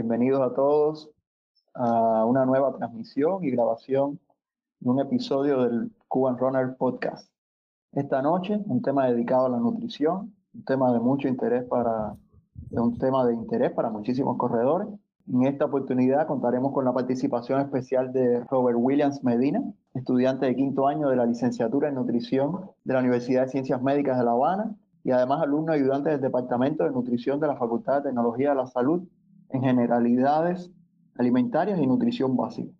Bienvenidos a todos a una nueva transmisión y grabación de un episodio del Cuban Runner Podcast. Esta noche, un tema dedicado a la nutrición, un tema de mucho interés para, un tema de interés para muchísimos corredores. En esta oportunidad contaremos con la participación especial de Robert Williams Medina, estudiante de quinto año de la licenciatura en nutrición de la Universidad de Ciencias Médicas de La Habana y además alumno ayudante del Departamento de Nutrición de la Facultad de Tecnología de la Salud en Generalidades Alimentarias y Nutrición Básica.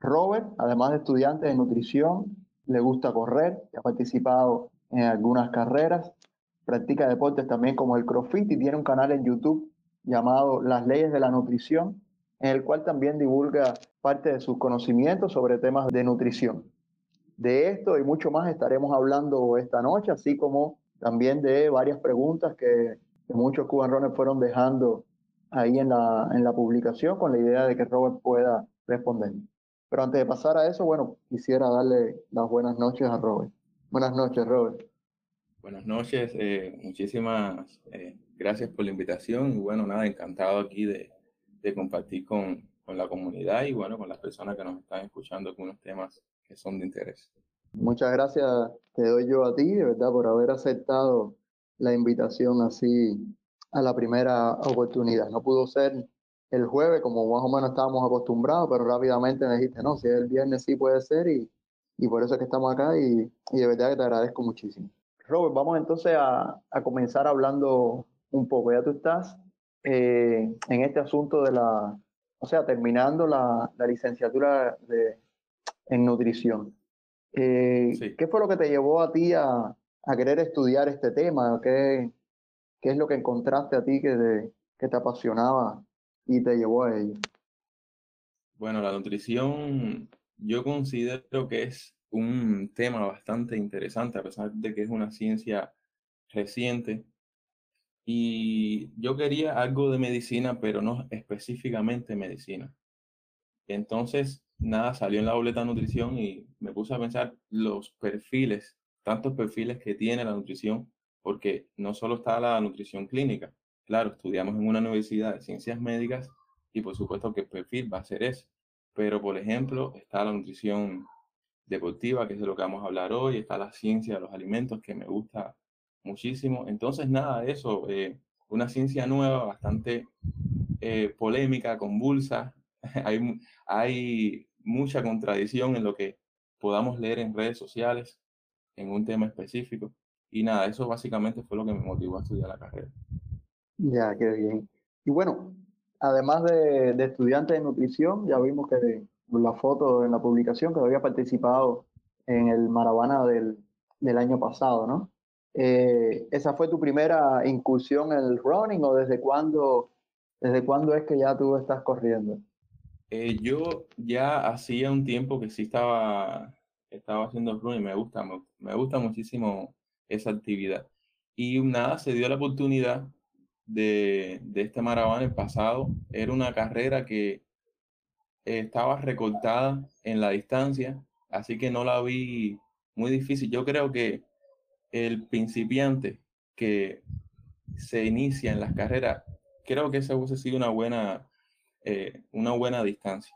Robert, además de estudiante de nutrición, le gusta correr, ha participado en algunas carreras, practica deportes también como el CrossFit y tiene un canal en YouTube llamado Las Leyes de la Nutrición, en el cual también divulga parte de sus conocimientos sobre temas de nutrición. De esto y mucho más estaremos hablando esta noche, así como también de varias preguntas que, muchos cubanos fueron dejando ahí en la, en la publicación con la idea de que Robert pueda responder. Pero antes de pasar a eso, bueno, quisiera darle las buenas noches a Robert. Buenas noches, Robert. Buenas noches, eh, muchísimas eh, gracias por la invitación y bueno, nada, encantado aquí de, de compartir con, con, la comunidad y bueno, con las personas que nos están escuchando con unos temas que son de interés. Muchas gracias te doy yo a ti, de verdad, por haber aceptado la invitación así a la primera oportunidad. No pudo ser el jueves, como más o menos estábamos acostumbrados, pero rápidamente me dijiste, no, si es el viernes sí puede ser y, y por eso es que estamos acá y, y, de verdad que te agradezco muchísimo. Robert, vamos entonces a, a comenzar hablando un poco. Ya tú estás eh, en este asunto de la, o sea, terminando la, la licenciatura de, en nutrición. Eh, ¿Qué fue lo que te llevó a ti a, a querer estudiar este tema? ¿Qué, ¿Qué, es lo que encontraste a ti que te, que te apasionaba y te llevó a ello? Bueno, la nutrición yo considero que es un tema bastante interesante, a pesar de que es una ciencia reciente. Y yo quería algo de medicina, pero no específicamente medicina. Entonces, nada, salió en la boleta de nutrición y me puse a pensar los perfiles, tantos perfiles que tiene la nutrición, porque no solo está la nutrición clínica, claro, estudiamos en una universidad de ciencias médicas y por supuesto que el perfil va a ser ese, pero por ejemplo está la nutrición deportiva, que es de lo que vamos a hablar hoy, está la ciencia de los alimentos, que me gusta muchísimo. Entonces, nada, eso, eh, una ciencia nueva, bastante eh, polémica, convulsa. hay, hay mucha contradicción en lo que podamos leer en redes sociales en un tema específico. Y nada, eso básicamente fue lo que me motivó a estudiar la carrera. Ya, qué bien. Y bueno, además de, de estudiante de nutrición, ya vimos que la foto en la publicación que había participado en el Maravana del, del año pasado, ¿no? Eh, ¿Esa fue tu primera incursión en el running o desde cuándo, desde cuándo es que ya tú estás corriendo? Eh, yo ya hacía un tiempo que sí estaba, estaba haciendo running, me gusta, me, gusta muchísimo esa actividad. Y nada, se dio la oportunidad de, de este maratón el pasado. Era una carrera que estaba recortada en la distancia, así que no la vi muy difícil. Yo creo que el principiante que se inicia en las carreras, creo que esa hubiese sido una buena eh, una buena distancia.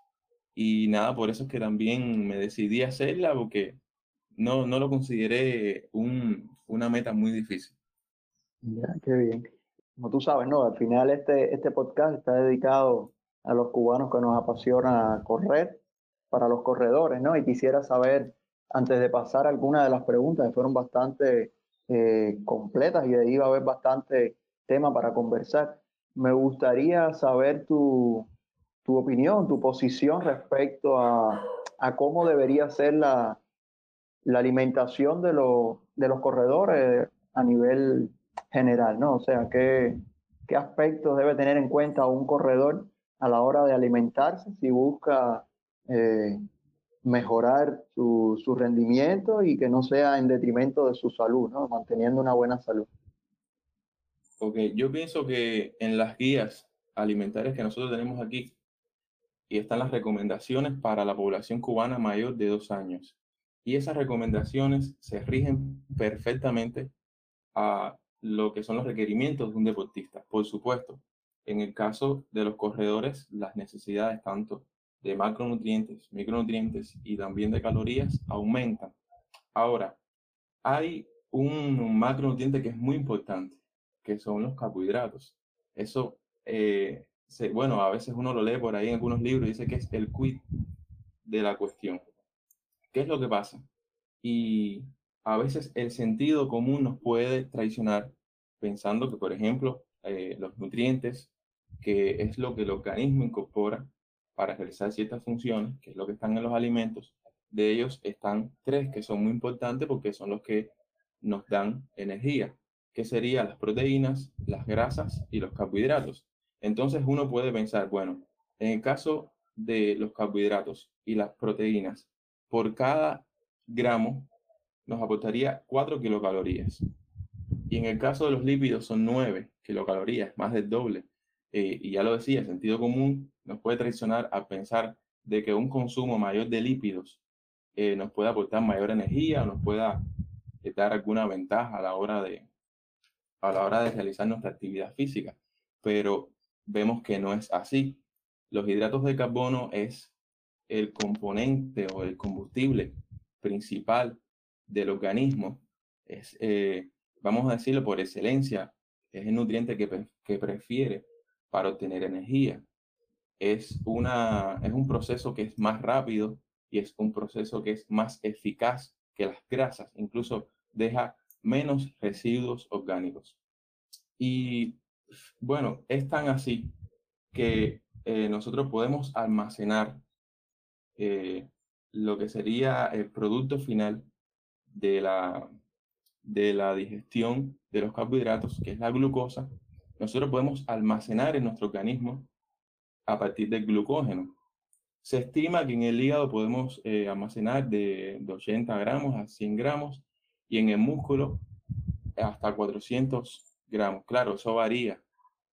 Y nada, por eso es que también me decidí a hacerla porque no, no lo consideré un, una meta muy difícil. Ya, qué bien. Como tú sabes, ¿no? Al final este, este podcast está dedicado a los cubanos que nos apasiona correr, para los corredores, ¿no? Y quisiera saber, antes de pasar algunas de las preguntas, que fueron bastante eh, completas y de ahí va a haber bastante tema para conversar, me gustaría saber tu, tu opinión, tu posición respecto a, a cómo debería ser la, la alimentación de, de los corredores a nivel general, ¿no? O sea, ¿qué, qué aspectos debe tener en cuenta un corredor a la hora de alimentarse si busca eh, mejorar su, su, rendimiento y que no sea en detrimento de su salud, ¿no? Manteniendo una buena salud. Ok, yo pienso que en las guías alimentarias que nosotros tenemos aquí, y están las recomendaciones para la población cubana mayor de dos años. Y esas recomendaciones se rigen perfectamente a lo que son los requerimientos de un deportista. Por supuesto, en el caso de los corredores, las necesidades tanto de macronutrientes, micronutrientes y también de calorías aumentan. Ahora, hay un macronutriente que es muy importante, que son los carbohidratos. Eso, eh, bueno, a veces uno lo lee por ahí en algunos libros y dice que es el quid de la cuestión. ¿Qué es lo que pasa? Y a veces el sentido común nos puede traicionar pensando que, por ejemplo, eh, los nutrientes, que es lo que el organismo incorpora para realizar ciertas funciones, que es lo que están en los alimentos, de ellos están tres que son muy importantes porque son los que nos dan energía, que serían las proteínas, las grasas y los carbohidratos. Entonces uno puede pensar, bueno, en el caso de los carbohidratos y las proteínas, por cada gramo nos aportaría 4 kilocalorías. Y en el caso de los lípidos son 9 kilocalorías, más del doble. Eh, y ya lo decía, el sentido común nos puede traicionar a pensar de que un consumo mayor de lípidos eh, nos puede aportar mayor energía o nos pueda eh, dar alguna ventaja a la hora de a la hora de realizar nuestra actividad física. Pero vemos que no es así. Los hidratos de carbono es el componente o el combustible principal del organismo. Es, eh, vamos a decirlo por excelencia, es el nutriente que, que prefiere para obtener energía. Es, una, es un proceso que es más rápido y es un proceso que es más eficaz que las grasas. Incluso deja menos residuos orgánicos. Y bueno, es tan así que eh, nosotros podemos almacenar eh, lo que sería el producto final de la, de la digestión de los carbohidratos, que es la glucosa, nosotros podemos almacenar en nuestro organismo a partir del glucógeno. Se estima que en el hígado podemos eh, almacenar de, de, 80 gramos a 100 gramos y en el músculo hasta 400 gramos. Claro, eso varía.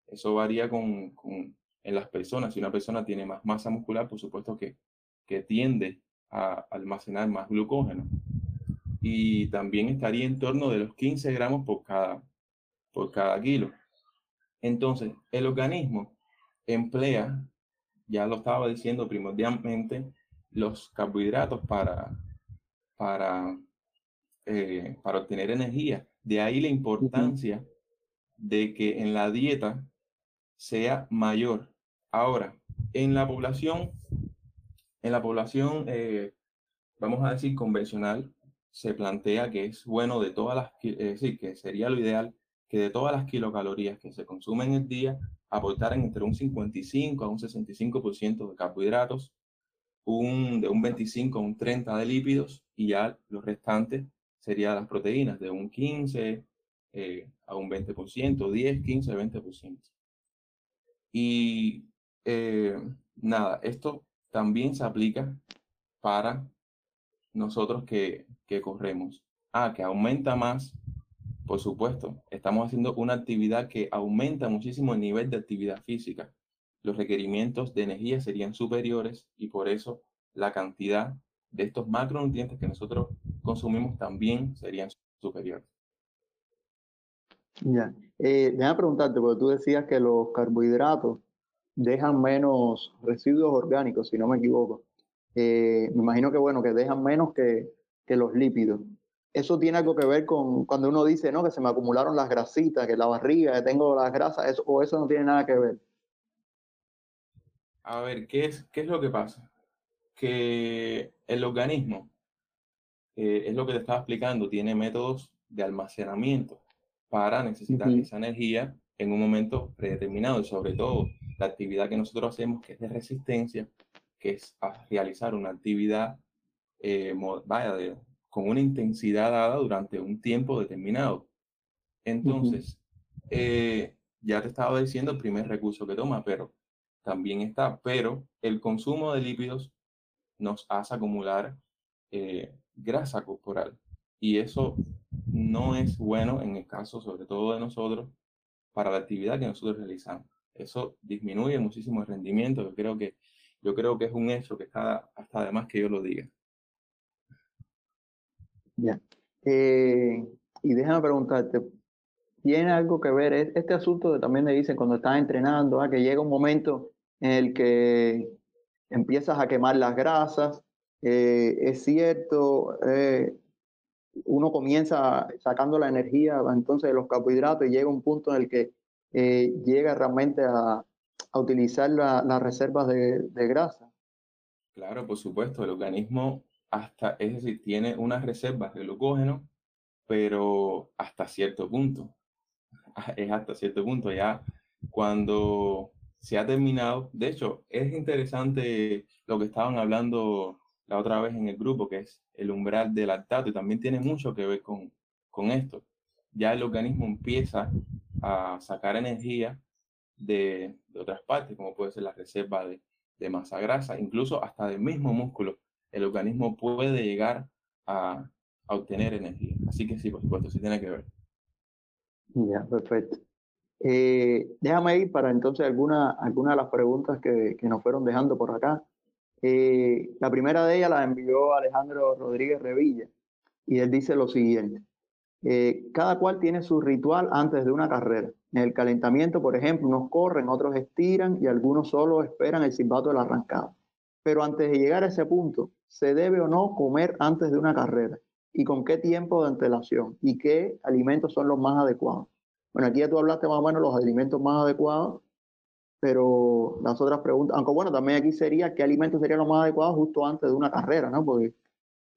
Eso varía con, con, en las personas. Si una persona tiene más masa muscular, por supuesto que, que tiende a almacenar más glucógeno. Y también estaría en torno de los 15 gramos por cada, por cada kilo. Entonces, el organismo emplea, ya lo estaba diciendo primordialmente, los carbohidratos para, para, eh, para obtener energía. De ahí la importancia de que en la dieta sea mayor. Ahora, en la población en la población, eh, vamos a decir, convencional, se plantea que es bueno de todas las, es decir, que sería lo ideal que de todas las kilocalorías que se consumen en el día, aportaran entre un 55 a un 65% de carbohidratos, un, de un 25 a un 30 de lípidos y ya los restantes serían las proteínas, de un 15 eh, a un 20%, 10, 15, 20%. Y eh, nada, esto también se aplica para nosotros que, que corremos. Ah, que aumenta más, por supuesto. Estamos haciendo una actividad que aumenta muchísimo el nivel de actividad física. Los requerimientos de energía serían superiores y por eso la cantidad de estos macronutrientes que nosotros consumimos también serían superiores. Ya, eh, déjame preguntarte, porque tú decías que los carbohidratos dejan menos residuos orgánicos, si no me equivoco. Eh, me imagino que, bueno, que dejan menos que, que, los lípidos. Eso tiene algo que ver con cuando uno dice, no, que se me acumularon las grasitas, que la barriga, que tengo las grasas, eso, o eso no tiene nada que ver. A ver, ¿qué es, qué es lo que pasa? Que el organismo, eh, es lo que te estaba explicando, tiene métodos de almacenamiento para necesitar esa energía en un momento predeterminado y sobre todo la actividad que nosotros hacemos que es de resistencia, que es realizar una actividad eh, vaya, con una intensidad dada durante un tiempo determinado. Entonces, eh, ya te estaba diciendo el primer recurso que toma, pero también está, pero el consumo de lípidos nos hace acumular eh, grasa corporal y eso no es bueno en el caso sobre todo de nosotros para la actividad que nosotros realizamos. Eso disminuye muchísimo el rendimiento. Yo creo que, yo creo que es un hecho que está hasta además que yo lo diga. Ya. Eh, y déjame preguntarte, tiene algo que ver, este asunto de, también le dicen cuando estás entrenando, ¿ah? que llega un momento en el que empiezas a quemar las grasas, eh, es cierto, eh, uno comienza sacando la energía entonces de los carbohidratos y llega un punto en el que eh, llega realmente a, utilizar las reservas de, de, grasa. Claro, por supuesto, el organismo hasta, es decir, tiene unas reservas de glucógeno, pero hasta cierto punto. Es hasta cierto punto. Ya cuando se ha terminado, de hecho, es interesante lo que estaban hablando la otra vez en el grupo, que es el umbral del lactato, y también tiene mucho que ver con, con esto. Ya el organismo empieza a sacar energía de, de otras partes, como puede ser la reserva de, de, masa grasa, incluso hasta del mismo músculo. El organismo puede llegar a, a obtener energía. Así que sí, por supuesto, sí tiene que ver. Ya, perfecto. Eh, déjame ir para entonces algunas alguna de las preguntas que, que nos fueron dejando por acá. Eh, la primera de ellas la envió Alejandro Rodríguez Revilla y él dice lo siguiente. Eh, cada cual tiene su ritual antes de una carrera. En el calentamiento, por ejemplo, unos corren, otros estiran y algunos solo esperan el silbato de la arrancada. Pero antes de llegar a ese punto, ¿se debe o no comer antes de una carrera? ¿Y con qué tiempo de antelación? ¿Y qué alimentos son los más adecuados? Bueno, aquí ya tú hablaste más o menos los alimentos más adecuados pero las otras preguntas, aunque bueno, también aquí sería qué alimentos serían los más adecuados justo antes de una carrera, ¿no? Porque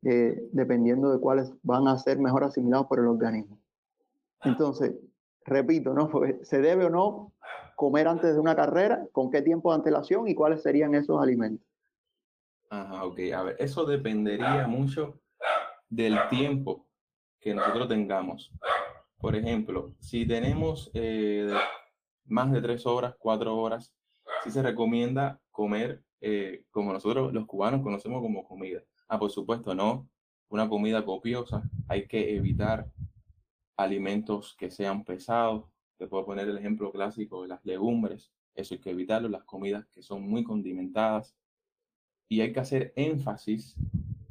eh, dependiendo de cuáles van a ser mejor asimilados por el organismo. Entonces, repito, ¿no? ¿Se debe o no comer antes de una carrera? ¿Con qué tiempo de antelación y cuáles serían esos alimentos? Ajá, ok. A ver, eso dependería mucho del tiempo que nosotros tengamos. Por ejemplo, si tenemos eh, más de tres horas, cuatro horas, sí se recomienda comer eh, como nosotros los cubanos conocemos como comida. Ah, por supuesto, no una comida copiosa. Hay que evitar alimentos que sean pesados. Te puedo poner el ejemplo clásico de las legumbres. Eso hay que evitarlo. Las comidas que son muy condimentadas. Y hay que hacer énfasis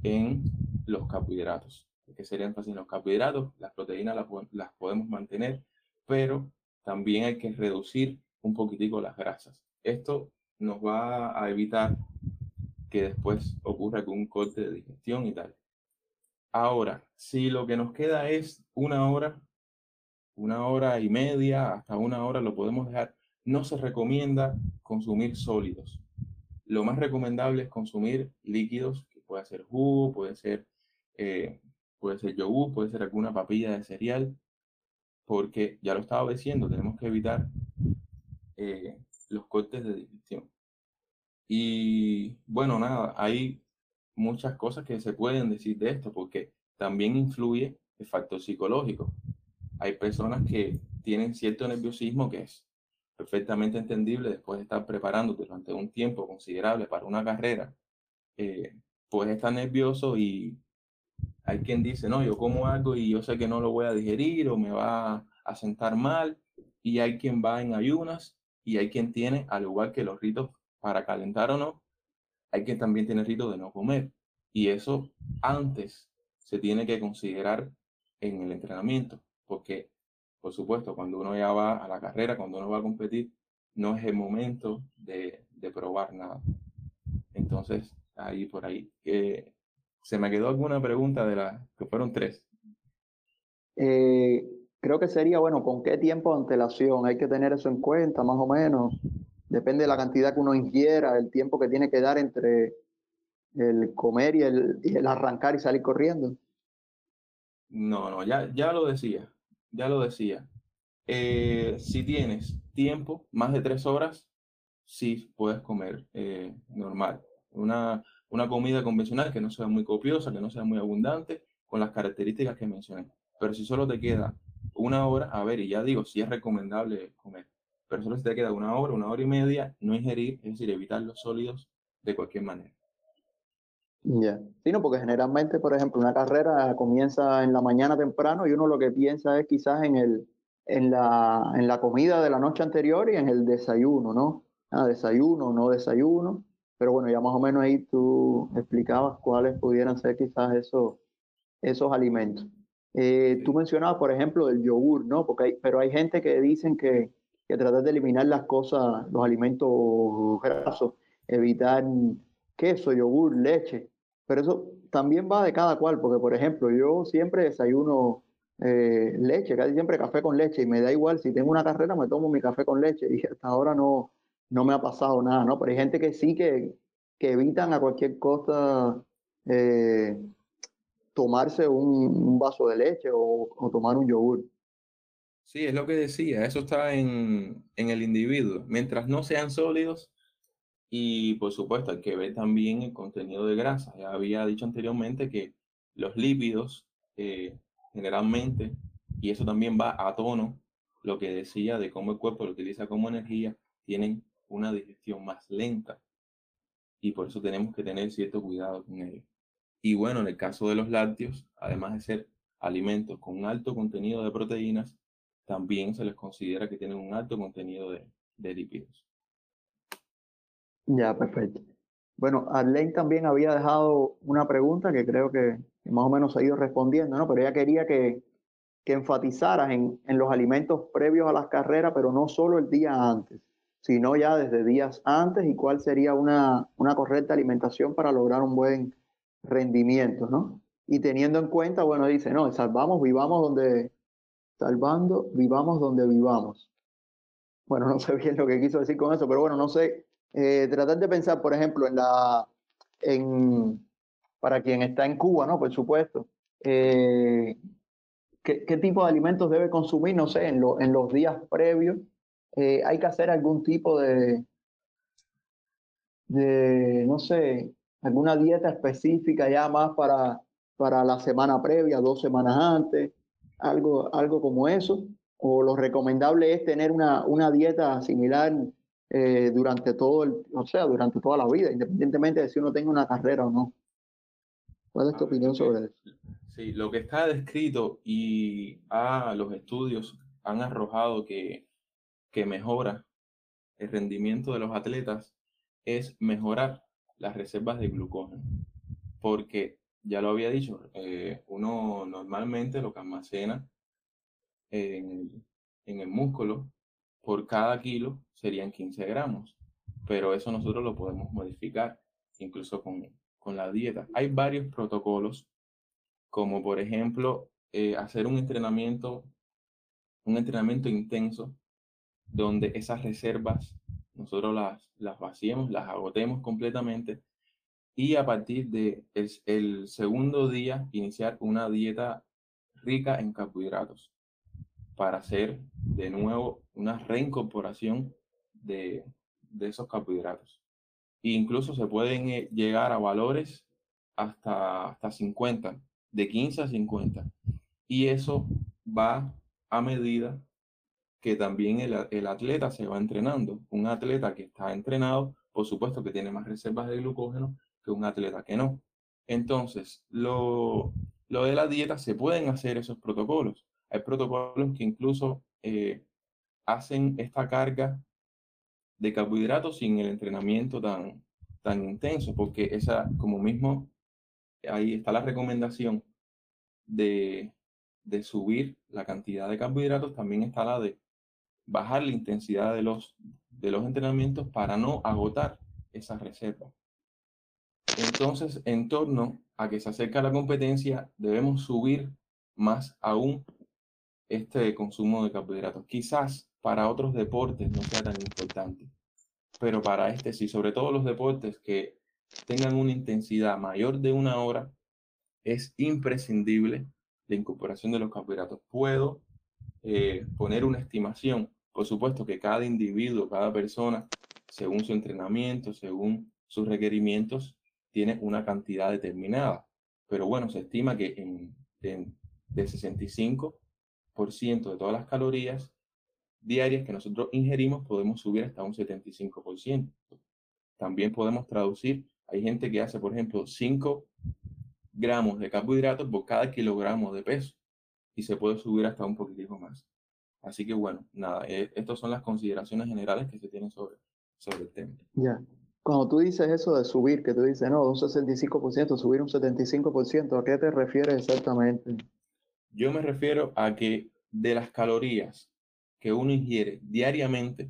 en los carbohidratos. Hay que hacer énfasis en los carbohidratos. Las proteínas las, las podemos mantener, pero también hay que reducir un poquitico las grasas. Esto nos va a evitar que después ocurra algún corte de digestión y tal. Ahora, si lo que nos queda es una hora, una hora y media, hasta una hora lo podemos dejar, no se recomienda consumir sólidos. Lo más recomendable es consumir líquidos, que puede ser jugo, puede ser, eh, puede ser yogur, puede ser alguna papilla de cereal, porque ya lo estaba diciendo, tenemos que evitar eh, los cortes de digestión. Y bueno, nada, hay muchas cosas que se pueden decir de esto, porque también influye el factor psicológico. Hay personas que tienen cierto nerviosismo que es perfectamente entendible después de estar preparando durante un tiempo considerable para una carrera. Eh, puedes estar nervioso y hay quien dice, no, yo como algo y yo sé que no lo voy a digerir o me va a sentar mal. Y hay quien va en ayunas y hay quien tiene, al igual que los ritos para calentar o no, hay quien también tiene ritos de no comer. Y eso antes se tiene que considerar en el entrenamiento, porque, por supuesto, cuando uno ya va a la carrera, cuando uno va a competir, no es el momento de, probar nada. Entonces, ahí por ahí. que ¿Se me quedó alguna pregunta de las que fueron tres? Eh, creo que sería, bueno, ¿con qué tiempo de antelación? Hay que tener eso en cuenta, más o menos. Depende de la cantidad que uno ingiera, el tiempo que tiene que dar entre el comer y el, arrancar y salir corriendo. No, no, ya, ya lo decía, ya lo decía. Eh, si tienes tiempo, más de tres horas, sí puedes comer eh, normal. Una, una comida convencional que no sea muy copiosa, que no sea muy abundante, con las características que mencioné. Pero si solo te queda una hora, a ver, y ya digo, si es recomendable comer, pero solo si te queda una hora, una hora y media, no ingerir, es decir, evitar los sólidos de cualquier manera. Ya, sí, no, porque generalmente, por ejemplo, una carrera comienza en la mañana temprano y uno lo que piensa es quizás en, el, en, la, en la comida de la noche anterior y en el desayuno, ¿no? Ah, desayuno, no desayuno. Pero bueno, ya más o menos ahí tú explicabas cuáles pudieran ser quizás esos, esos alimentos. Eh, tú mencionabas, por ejemplo, el yogur, ¿no? Porque hay, pero hay gente que dicen que, que tratar de eliminar las cosas, los alimentos grasos, evitar queso, yogur, leche. Pero eso también va de cada cual, porque por ejemplo, yo siempre desayuno eh, leche, casi siempre café con leche, y me da igual, si tengo una carrera me tomo mi café con leche, y hasta ahora no, no me ha pasado nada, ¿no? Pero hay gente que sí que, que evitan a cualquier costa eh, tomarse un, vaso de leche o, o, tomar un yogur. Sí, es lo que decía, eso está en, en el individuo. Mientras no sean sólidos, y por supuesto, hay que ver también el contenido de grasa. Ya había dicho anteriormente que los lípidos eh, generalmente, y eso también va a tono, lo que decía de cómo el cuerpo lo utiliza como energía, tienen una digestión más lenta. Y por eso tenemos que tener cierto cuidado con ellos. Y bueno, en el caso de los lácteos, además de ser alimentos con alto contenido de proteínas, también se les considera que tienen un alto contenido de, de lípidos. Ya, perfecto. Bueno, Arlene también había dejado una pregunta que creo que, más o menos ha ido respondiendo, ¿no? Pero ella quería que, que enfatizaras en, en, los alimentos previos a las carreras, pero no solo el día antes, sino ya desde días antes y cuál sería una, una correcta alimentación para lograr un buen rendimiento, ¿no? Y teniendo en cuenta, bueno, dice, no, salvamos, vivamos donde, salvando, vivamos donde vivamos. Bueno, no sé bien lo que quiso decir con eso, pero bueno, no sé eh, tratar de pensar, por ejemplo, en la, en, para quien está en Cuba, ¿no? Por supuesto, eh, ¿qué, ¿qué, tipo de alimentos debe consumir, no sé, en los días previos? Eh, ¿Hay que hacer algún tipo de, de, no sé, alguna dieta específica ya más para, para la semana previa, dos semanas antes, algo, algo como eso? ¿O lo recomendable es tener una, una dieta similar eh, durante todo el, o sea, durante toda la vida, independientemente de si uno tenga una carrera o no. ¿Cuál es tu opinión sobre eso? Sí, lo que está descrito y ah, los estudios han arrojado que, que mejora el rendimiento de los atletas es mejorar las reservas de glucógeno. Porque, ya lo había dicho, eh, uno normalmente lo que almacena en, el músculo por cada kilo serían 15 gramos, pero eso nosotros lo podemos modificar, incluso con, con la dieta. Hay varios protocolos, como por ejemplo eh, hacer un entrenamiento, un entrenamiento intenso, donde esas reservas nosotros las, las vaciemos, las agotemos completamente y a partir de el segundo día iniciar una dieta rica en carbohidratos para hacer de nuevo una reincorporación de, de esos carbohidratos. E incluso se pueden eh, llegar a valores hasta, hasta 50, de 15 a 50. Y eso va a medida que también el, el, atleta se va entrenando. Un atleta que está entrenado, por supuesto que tiene más reservas de glucógeno que un atleta que no. Entonces, lo, lo de la dieta, se pueden hacer esos protocolos. Hay protocolos que incluso eh, hacen esta carga de carbohidratos sin el entrenamiento tan, tan intenso, porque esa, como mismo, ahí está la recomendación de, de subir la cantidad de carbohidratos, también está la de bajar la intensidad de los, de los entrenamientos para no agotar esa reserva. Entonces, en torno a que se acerca la competencia, debemos subir más aún este consumo de carbohidratos. Quizás para otros deportes no sea tan importante, pero para este sí, sobre todo los deportes que tengan una intensidad mayor de una hora, es imprescindible la incorporación de los carbohidratos. Puedo eh, poner una estimación, por supuesto que cada individuo, cada persona, según su entrenamiento, según sus requerimientos, tiene una cantidad determinada. Pero bueno, se estima que en, en de 65 de todas las calorías diarias que nosotros ingerimos podemos subir hasta un 75%. También podemos traducir, hay gente que hace, por ejemplo, 5 gramos de carbohidratos por cada kilogramo de peso y se puede subir hasta un poquitico más. Así que bueno, nada, eh, estas son las consideraciones generales que se tienen sobre, sobre el tema. Ya. Cuando tú dices eso de subir, que tú dices, no, un 65%, subir un 75%, ¿a qué te refieres exactamente? Yo me refiero a que de las calorías que uno ingiere diariamente,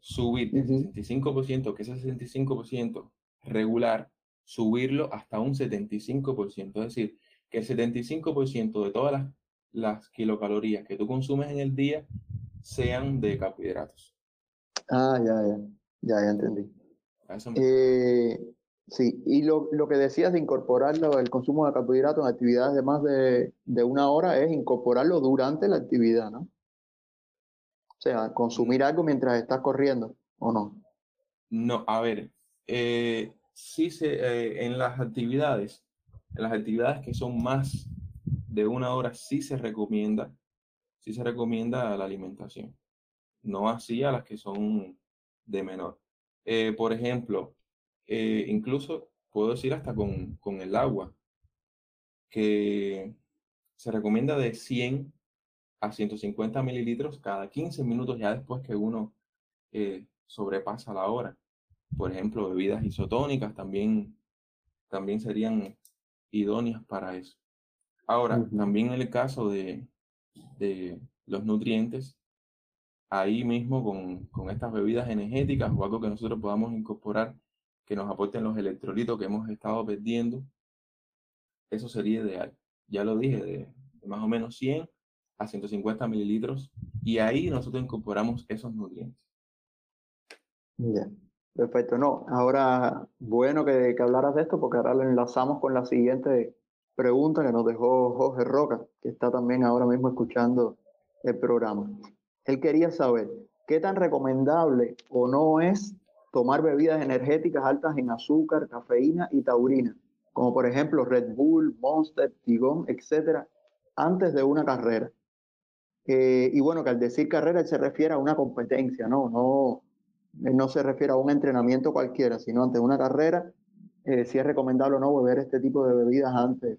subir el 65%, que es el 65% regular, subirlo hasta un 75%. Es decir, que el 75% de todas las, las, kilocalorías que tú consumes en el día sean de carbohidratos. Ah, ya, ya, ya, ya entendí. Eh, sí, y lo, lo, que decías de incorporarlo, el consumo de carbohidratos en actividades de más de, de una hora, es incorporarlo durante la actividad, ¿no? O sea, consumir algo mientras estás corriendo, ¿o no? No, a ver, eh, sí se, eh, en las actividades, en las actividades que son más de una hora, sí se recomienda, sí se recomienda la alimentación. No así a las que son de menor. Eh, por ejemplo, incluso puedo decir hasta con, con el agua, que se recomienda de 100 a 150 mililitros cada 15 minutos ya después que uno eh, sobrepasa la hora. Por ejemplo, bebidas isotónicas también, también serían idóneas para eso. Ahora, también en el caso de, de, los nutrientes, ahí mismo con, con, estas bebidas energéticas o algo que nosotros podamos incorporar que nos aporten los electrolitos que hemos estado perdiendo, eso sería ideal. Ya lo dije, de más o menos 100 a 150 mililitros y ahí nosotros incorporamos esos nutrientes. Bien, perfecto. No, ahora bueno que, que hablaras de esto porque ahora lo enlazamos con la siguiente pregunta que nos dejó Jorge Roca, que está también ahora mismo escuchando el programa. Él quería saber qué tan recomendable o no es tomar bebidas energéticas altas en azúcar, cafeína y taurina, como por ejemplo Red Bull, Monster, Tigón, etcétera, antes de una carrera. Eh, y bueno, que al decir carrera se refiere a una competencia, ¿no? No, no se refiere a un entrenamiento cualquiera, sino ante una carrera, eh, si es recomendable o no beber este tipo de bebidas antes,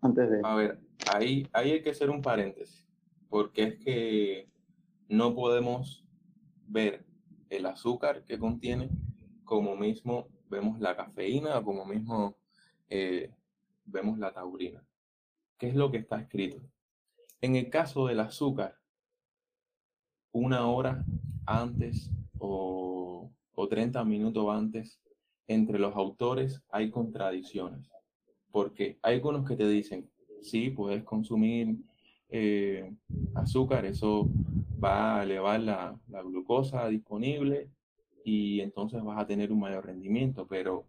antes de... A ver, ahí, ahí hay que hacer un paréntesis, porque es que no podemos ver el azúcar que contiene como mismo vemos la cafeína o como mismo eh, vemos la taurina. ¿Qué es lo que está escrito? En el caso del azúcar, una hora antes o, o 30 minutos antes, entre los autores hay contradicciones. Porque hay algunos que te dicen, sí, puedes consumir eh, azúcar, eso va a elevar la, la, glucosa disponible y entonces vas a tener un mayor rendimiento, pero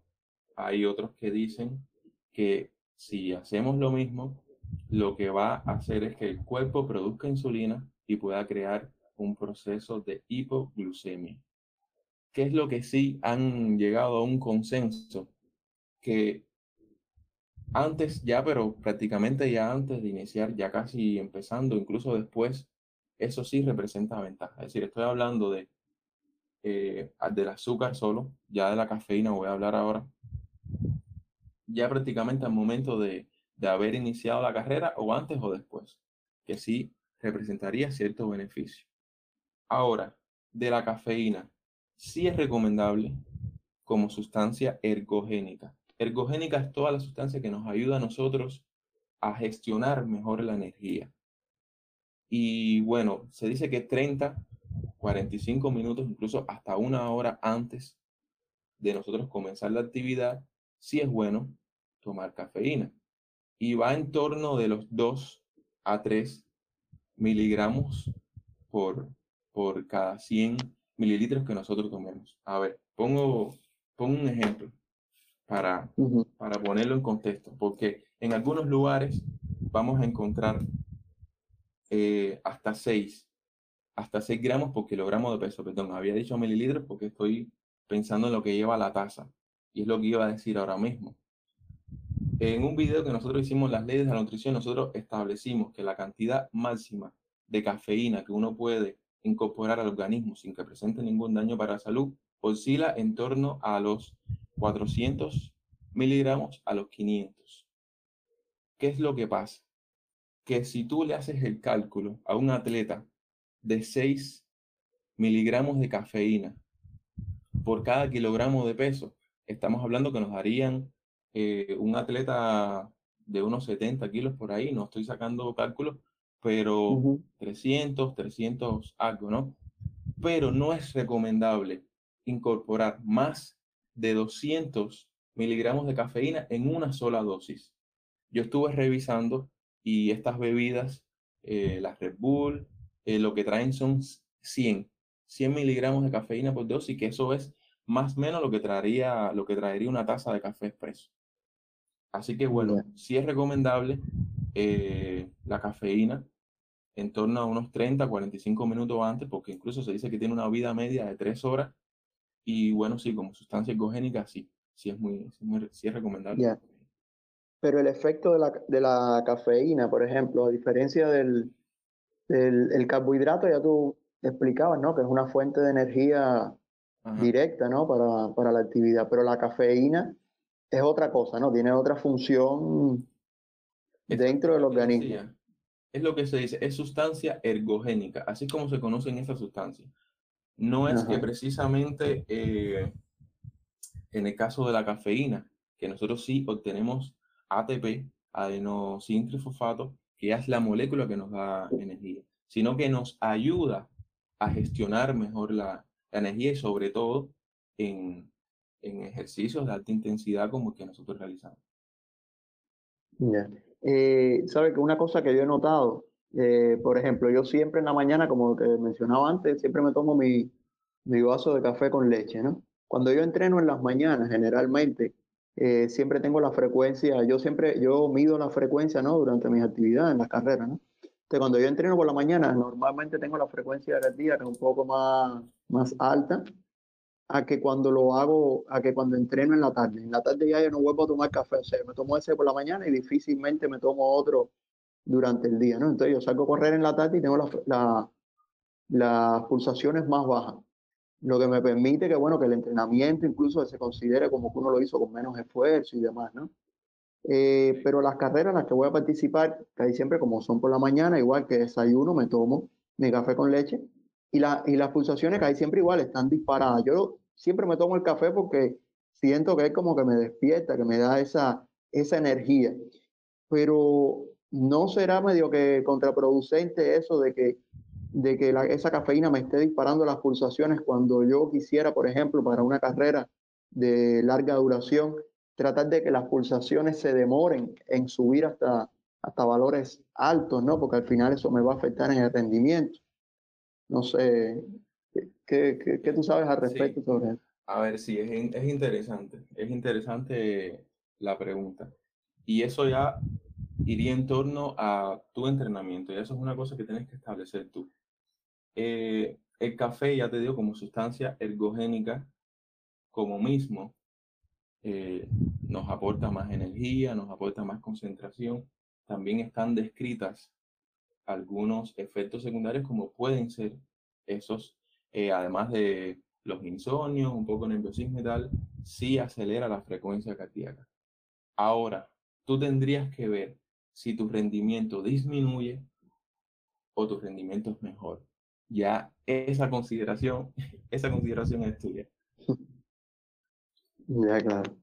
hay otros que dicen que si hacemos lo mismo, lo que va a hacer es que el cuerpo produzca insulina y pueda crear un proceso de hipoglucemia. ¿Qué es lo que sí han llegado a un consenso? Que antes ya, pero prácticamente ya antes de iniciar, ya casi empezando, incluso después, eso sí representa ventaja. Es decir, estoy hablando de eh, del azúcar solo, ya de la cafeína voy a hablar ahora. Ya prácticamente al momento de de haber iniciado la carrera o antes o después, que sí representaría cierto beneficio. Ahora, de la cafeína, sí es recomendable como sustancia ergogénica. Ergogénica es toda la sustancia que nos ayuda a nosotros a gestionar mejor la energía. Y bueno, se dice que 30, 45 minutos, incluso hasta una hora antes de nosotros comenzar la actividad, sí es bueno tomar cafeína y va en torno de los 2 a 3 miligramos por, por cada 100 mililitros que nosotros tomemos. A ver, pongo, pongo un ejemplo para, para ponerlo en contexto, porque en algunos lugares vamos a encontrar eh, hasta 6, hasta 6 gramos por kilogramo de peso. Perdón, había dicho mililitros porque estoy pensando en lo que lleva la taza. Y es lo que iba a decir ahora mismo. En un video que nosotros hicimos las leyes de la nutrición, nosotros establecimos que la cantidad máxima de cafeína que uno puede incorporar al organismo sin que presente ningún daño para la salud oscila en torno a los 400 miligramos a los 500. ¿Qué es lo que pasa? Que si tú le haces el cálculo a un atleta de 6 miligramos de cafeína por cada kilogramo de peso, estamos hablando que nos darían eh, un atleta de unos 70 kilos por ahí, no estoy sacando cálculos, pero 300, 300 algo, ¿no? Pero no es recomendable incorporar más de 200 miligramos de cafeína en una sola dosis. Yo estuve revisando y estas bebidas, eh, las Red Bull, eh, lo que traen son 100, 100 miligramos de cafeína por dosis, que eso es más o menos lo que traería, lo que traería una taza de café expreso. Así que bueno, sí es recomendable eh, la cafeína en torno a unos 30, 45 minutos antes, porque incluso se dice que tiene una vida media de 3 horas. Y bueno, sí, como sustancia ergogénica, sí, sí es muy, sí es recomendable. Pero el efecto de la, de la, cafeína, por ejemplo, a diferencia del, del el carbohidrato, ya tú explicabas, ¿no? Que es una fuente de energía directa, ¿no? Para, para la actividad. Pero la cafeína es otra cosa, ¿no? Tiene otra función dentro del organismo. Es lo que se dice, es sustancia ergogénica, así como se conocen esas sustancias. No es que precisamente eh, en el caso de la cafeína, que nosotros sí obtenemos ATP, adenosintrifosfato, que es la molécula que nos da energía, sino que nos ayuda a gestionar mejor la, la energía y sobre todo en, en ejercicios de alta intensidad como el que nosotros realizamos. Ya. Eh, Sabe que una cosa que yo he notado, eh, por ejemplo, yo siempre en la mañana, como te mencionaba antes, siempre me tomo mi, mi vaso de café con leche, ¿no? Cuando yo entreno en las mañanas, generalmente, eh, siempre tengo la frecuencia, yo siempre, yo mido la frecuencia, ¿no? Durante mis actividades en las carreras, ¿no? Entonces, cuando yo entreno por la mañana, normalmente tengo la frecuencia cardíaca un poco más, más alta a que cuando lo hago, a que cuando entreno en la tarde. En la tarde ya yo no vuelvo a tomar café, o sea, me tomo ese por la mañana y difícilmente me tomo otro durante el día, ¿no? Entonces yo salgo a correr en la tarde y tengo la, las pulsaciones más bajas, lo que me permite que, bueno, que el entrenamiento incluso se considere como que uno lo hizo con menos esfuerzo y demás, ¿no? Eh, pero las carreras en las que voy a participar, casi siempre como son por la mañana, igual que desayuno, me tomo mi café con leche y, la, y las pulsaciones casi siempre igual están disparadas. Yo siempre me tomo el café porque siento que es como que me despierta, que me da esa, esa energía. Pero no será medio que contraproducente eso de que, de que esa cafeína me esté disparando las pulsaciones cuando yo quisiera, por ejemplo, para una carrera de larga duración, tratar de que las pulsaciones se demoren en subir hasta, hasta valores altos, ¿no? Porque al final eso me va a afectar en el rendimiento. No sé, ¿Qué, qué, tú sabes al respecto sobre eso? A ver, sí, es, es interesante. Es interesante la pregunta. Y eso ya iría en torno a tu entrenamiento. Y eso es una cosa que tienes que establecer tú. Eh, el café, ya te digo, como sustancia ergogénica, como mismo, eh, nos aporta más energía, nos aporta más concentración. También están descritas algunos efectos secundarios como pueden ser esos eh, además de los insomnios, un poco nerviosismo y tal, sí acelera la frecuencia cardíaca. Ahora, tú tendrías que ver si tu rendimiento disminuye o tu rendimiento es mejor. Ya esa consideración, esa consideración es tuya. Ya, claro.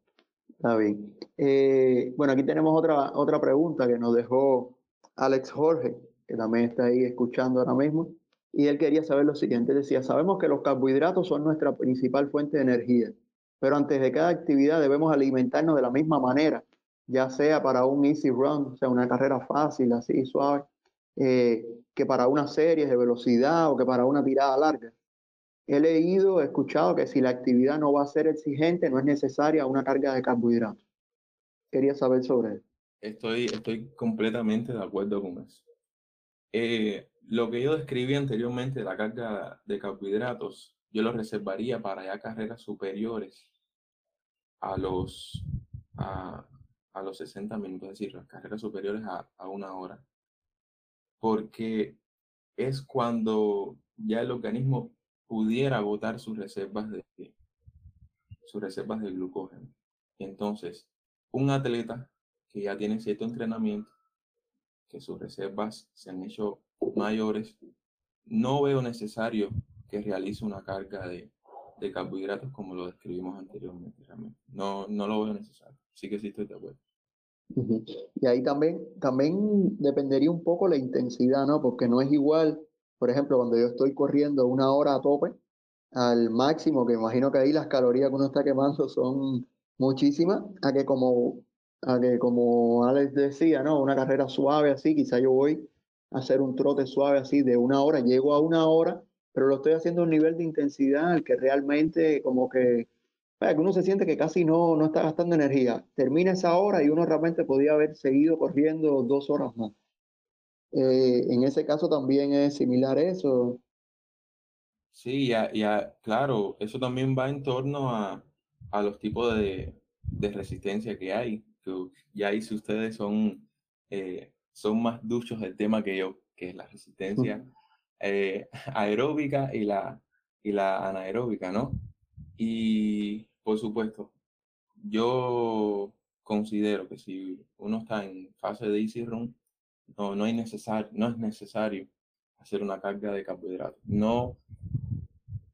Está bien. Eh, bueno, aquí tenemos otra, otra pregunta que nos dejó Alex Jorge, que también está ahí escuchando ahora mismo y él quería saber lo siguiente. Decía, sabemos que los carbohidratos son nuestra principal fuente de energía, pero antes de cada actividad debemos alimentarnos de la misma manera, ya sea para un easy run, o sea, una carrera fácil, así, suave, eh, que para una serie de velocidad o que para una tirada larga. He leído, he escuchado que si la actividad no va a ser exigente, no es necesaria una carga de carbohidratos. Quería saber sobre eso. Estoy, estoy completamente de acuerdo con eso. Eh, lo que yo describí anteriormente, la carga de carbohidratos, yo lo reservaría para ya carreras superiores a los, a, los 60 minutos, es decir, las carreras superiores a, a una hora. Porque es cuando ya el organismo pudiera agotar sus reservas de, sus reservas de glucógeno. Entonces, un atleta que ya tiene cierto entrenamiento, que sus reservas se han hecho mayores, no veo necesario que realice una carga de, de carbohidratos como lo describimos anteriormente. No, no lo veo necesario. Sí que sí estoy de acuerdo. Y ahí también, también dependería un poco la intensidad, ¿no? Porque no es igual, por ejemplo, cuando yo estoy corriendo una hora a tope, al máximo, que imagino que ahí las calorías que uno está quemando son muchísimas, a que como, a que como Alex decía, ¿no? Una carrera suave así, quizá yo voy a hacer un trote suave así de una hora, llego a una hora, pero lo estoy haciendo a un nivel de intensidad que realmente como que que uno se siente que casi no, no está gastando energía. Termina esa hora y uno realmente podía haber seguido corriendo dos horas más. Eh, en ese caso también es similar eso. Sí, ya, ya, claro, eso también va en torno a, a los tipos de, de, resistencia que hay. Que ya ahí si ustedes son, eh, son más duchos del tema que yo, que es la resistencia eh, aeróbica y la, y la anaeróbica, ¿no? Y por supuesto, yo considero que si uno está en fase de easy run, no, no, hay necesario, no es necesario hacer una carga de carbohidratos. No,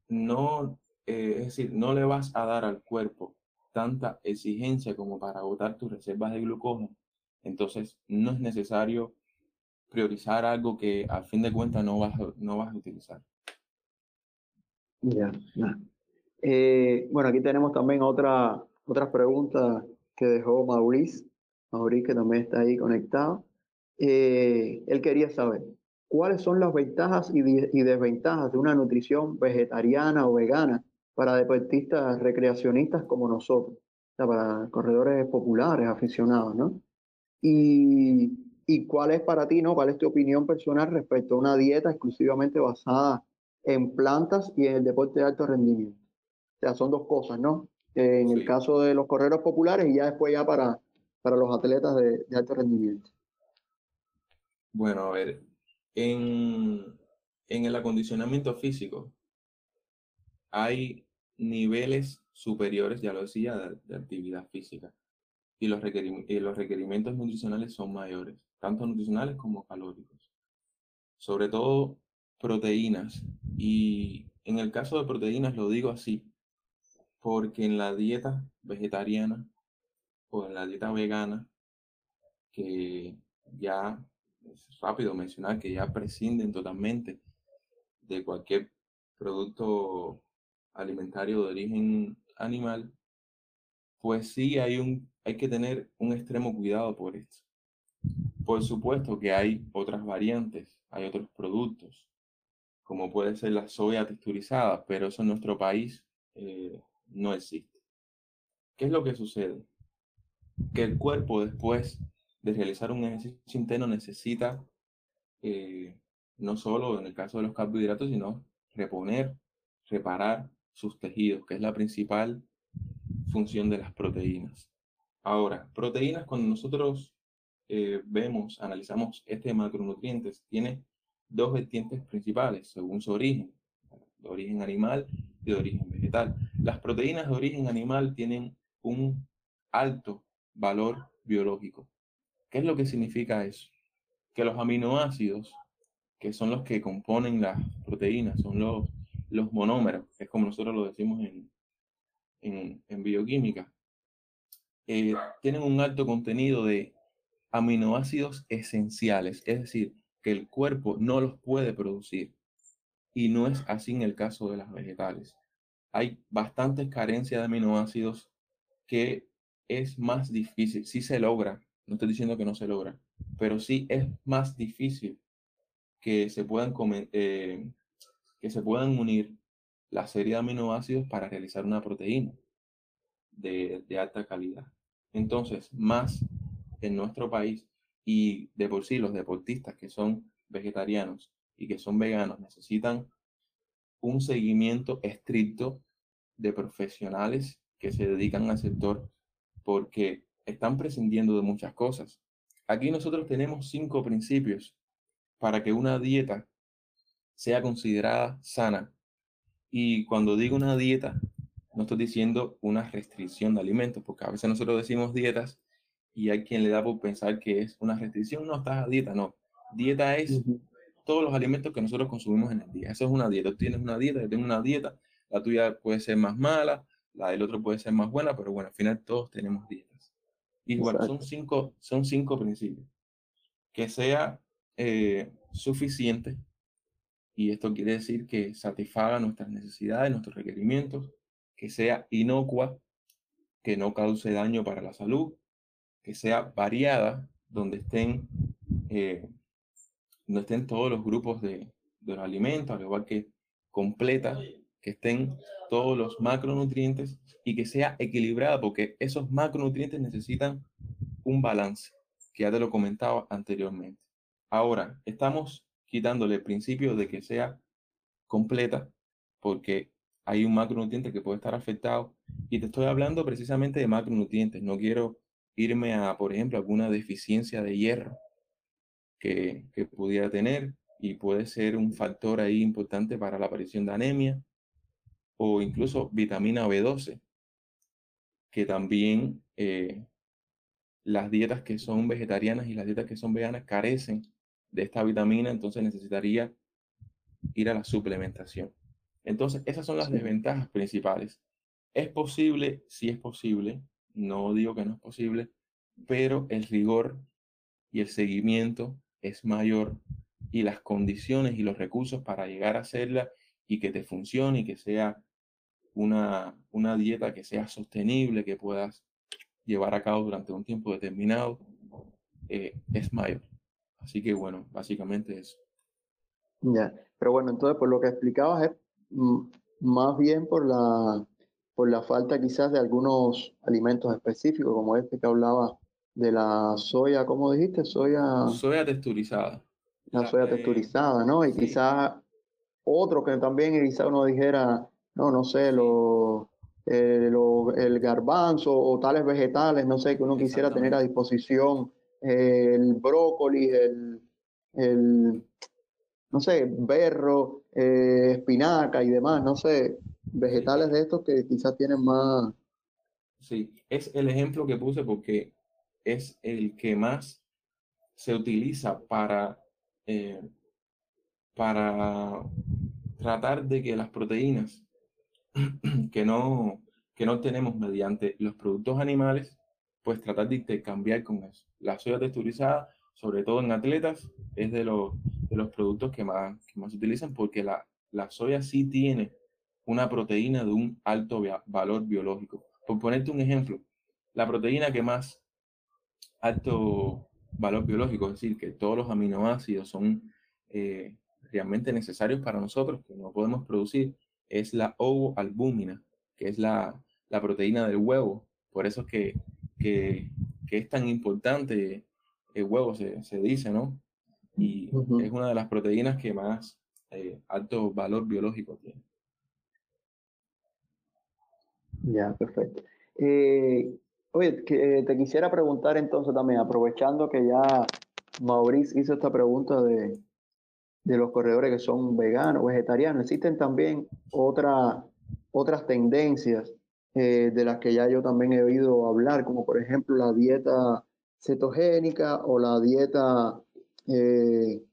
no, eh, es decir, no le vas a dar al cuerpo tanta exigencia como para agotar tus reservas de glucógeno. Entonces, no es necesario priorizar algo que a fin de cuentas no vas, no vas a utilizar. Ya, eh, bueno, aquí tenemos también otra, otras preguntas que dejó Maurice, Maurice que también está ahí conectado. Eh, él quería saber cuáles son las ventajas y, y, desventajas de una nutrición vegetariana o vegana para deportistas recreacionistas como nosotros, o sea, para corredores populares, aficionados, ¿no? Y, y cuál es para ti, ¿no? ¿Cuál es tu opinión personal respecto a una dieta exclusivamente basada en plantas y en el deporte de alto rendimiento? O sea, son dos cosas, ¿no? en el caso de los correros populares y ya después ya para, para los atletas de, alto rendimiento. Bueno, a ver, en, en el acondicionamiento físico hay niveles superiores, ya lo decía, de, actividad física. Y los, y los requerimientos nutricionales son mayores, tanto nutricionales como calóricos. Sobre todo proteínas. Y en el caso de proteínas lo digo así, porque en la dieta vegetariana o en la dieta vegana, que ya es rápido mencionar que ya prescinden totalmente de cualquier producto alimentario de origen animal, pues sí hay, un, hay que tener un extremo cuidado por esto. Por supuesto que hay otras variantes, hay otros productos, como puede ser la soya texturizada, pero eso en nuestro país eh, no existe. ¿Qué es lo que sucede? Que el cuerpo después de realizar un ejercicio interno necesita eh, no solo en el caso de los carbohidratos, sino reponer, reparar sus tejidos, que es la principal función de las proteínas. Ahora, proteínas, cuando nosotros eh, vemos, analizamos este macronutrientes, tiene dos vertientes principales según su origen, de origen animal y de origen vegetal. Las proteínas de origen animal tienen un alto valor biológico. ¿Qué es lo que significa eso? Que los aminoácidos, que son los que componen las proteínas, son los, los monómeros, es como nosotros lo decimos en, en, bioquímica, eh, tienen un alto contenido de aminoácidos esenciales, es decir, que el cuerpo no los puede producir. Y no es así en el caso de las vegetales hay bastantes carencias de aminoácidos que es más difícil, sí se logra, no estoy diciendo que no se logra, pero sí es más difícil que se puedan, eh, que se puedan unir la serie de aminoácidos para realizar una proteína de, de alta calidad. Entonces, más en nuestro país y de por sí los deportistas que son vegetarianos y que son veganos necesitan un seguimiento estricto de profesionales que se dedican al sector porque están prescindiendo de muchas cosas. Aquí nosotros tenemos cinco principios para que una dieta sea considerada sana. Y cuando digo una dieta, no estoy diciendo una restricción de alimentos, porque a veces nosotros decimos dietas y hay quien le da por pensar que es una restricción. No, estás a dieta, no. Dieta es todos los alimentos que nosotros consumimos en el día. Eso es una dieta. Tú tienes una dieta, yo tengo una dieta la tuya puede ser más mala, la del otro puede ser más buena, pero bueno, al final todos tenemos dietas. Y bueno, son cinco, son cinco principios. Que sea eh, suficiente, y esto quiere decir que satisfaga nuestras necesidades, nuestros requerimientos, que sea inocua, que no cause daño para la salud, que sea variada, donde estén, eh, donde estén todos los grupos de, de los alimentos, al igual que completa, que estén todos los macronutrientes y que sea equilibrada, porque esos macronutrientes necesitan un balance, que ya te lo comentaba anteriormente. Ahora, estamos quitándole el principio de que sea completa, porque hay un macronutriente que puede estar afectado. Y te estoy hablando precisamente de macronutrientes. No quiero irme a, por ejemplo, alguna deficiencia de hierro que, que pudiera tener y puede ser un factor ahí importante para la aparición de anemia o incluso vitamina B12, que también eh, las dietas que son vegetarianas y las dietas que son veganas carecen de esta vitamina, entonces necesitaría ir a la suplementación. Entonces, esas son las desventajas principales. Es posible, sí es posible, no digo que no es posible, pero el rigor y el seguimiento es mayor y las condiciones y los recursos para llegar a hacerla y que te funcione y que sea una, una dieta que sea sostenible, que puedas llevar a cabo durante un tiempo determinado, eh, es mayor. Así que bueno, básicamente eso. Ya, pero bueno, entonces por lo que explicabas es más bien por la, por la falta quizás de algunos alimentos específicos, como este que hablaba de la soya, ¿cómo dijiste? Soya. Soya texturizada. La soya texturizada, ¿no? Y quizás otro que también quizás uno dijera, no, no sé, lo, eh, el garbanzo o tales vegetales, no sé, que uno quisiera tener a disposición, eh, el brócoli, el, el, no sé, berro, eh, espinaca y demás, no sé, vegetales de estos que quizás tienen más... Sí, es el ejemplo que puse porque es el que más se utiliza para para tratar de que las proteínas que no, que no tenemos mediante los productos animales, pues tratar de intercambiar con eso. La soya texturizada, sobre todo en atletas, es de los, de los productos que más, que más se utilizan porque la, la soya sí tiene una proteína de un alto valor biológico. Por ponerte un ejemplo, la proteína que más alto valor biológico, es decir, que todos los aminoácidos son eh, realmente necesarios para nosotros, que no podemos producir, es la ovoalbúmina, que es la, la, proteína del huevo. Por eso es que, que, que es tan importante el huevo, se, se dice, ¿no? Y es una de las proteínas que más eh, alto valor biológico tiene. Ya, perfecto. Eh, Oye, que, te quisiera preguntar entonces también, aprovechando que ya Maurice hizo esta pregunta de, de los corredores que son veganos, vegetarianos, existen también otra, otras tendencias eh, de las que ya yo también he oído hablar, como por ejemplo la dieta cetogénica o la dieta eh,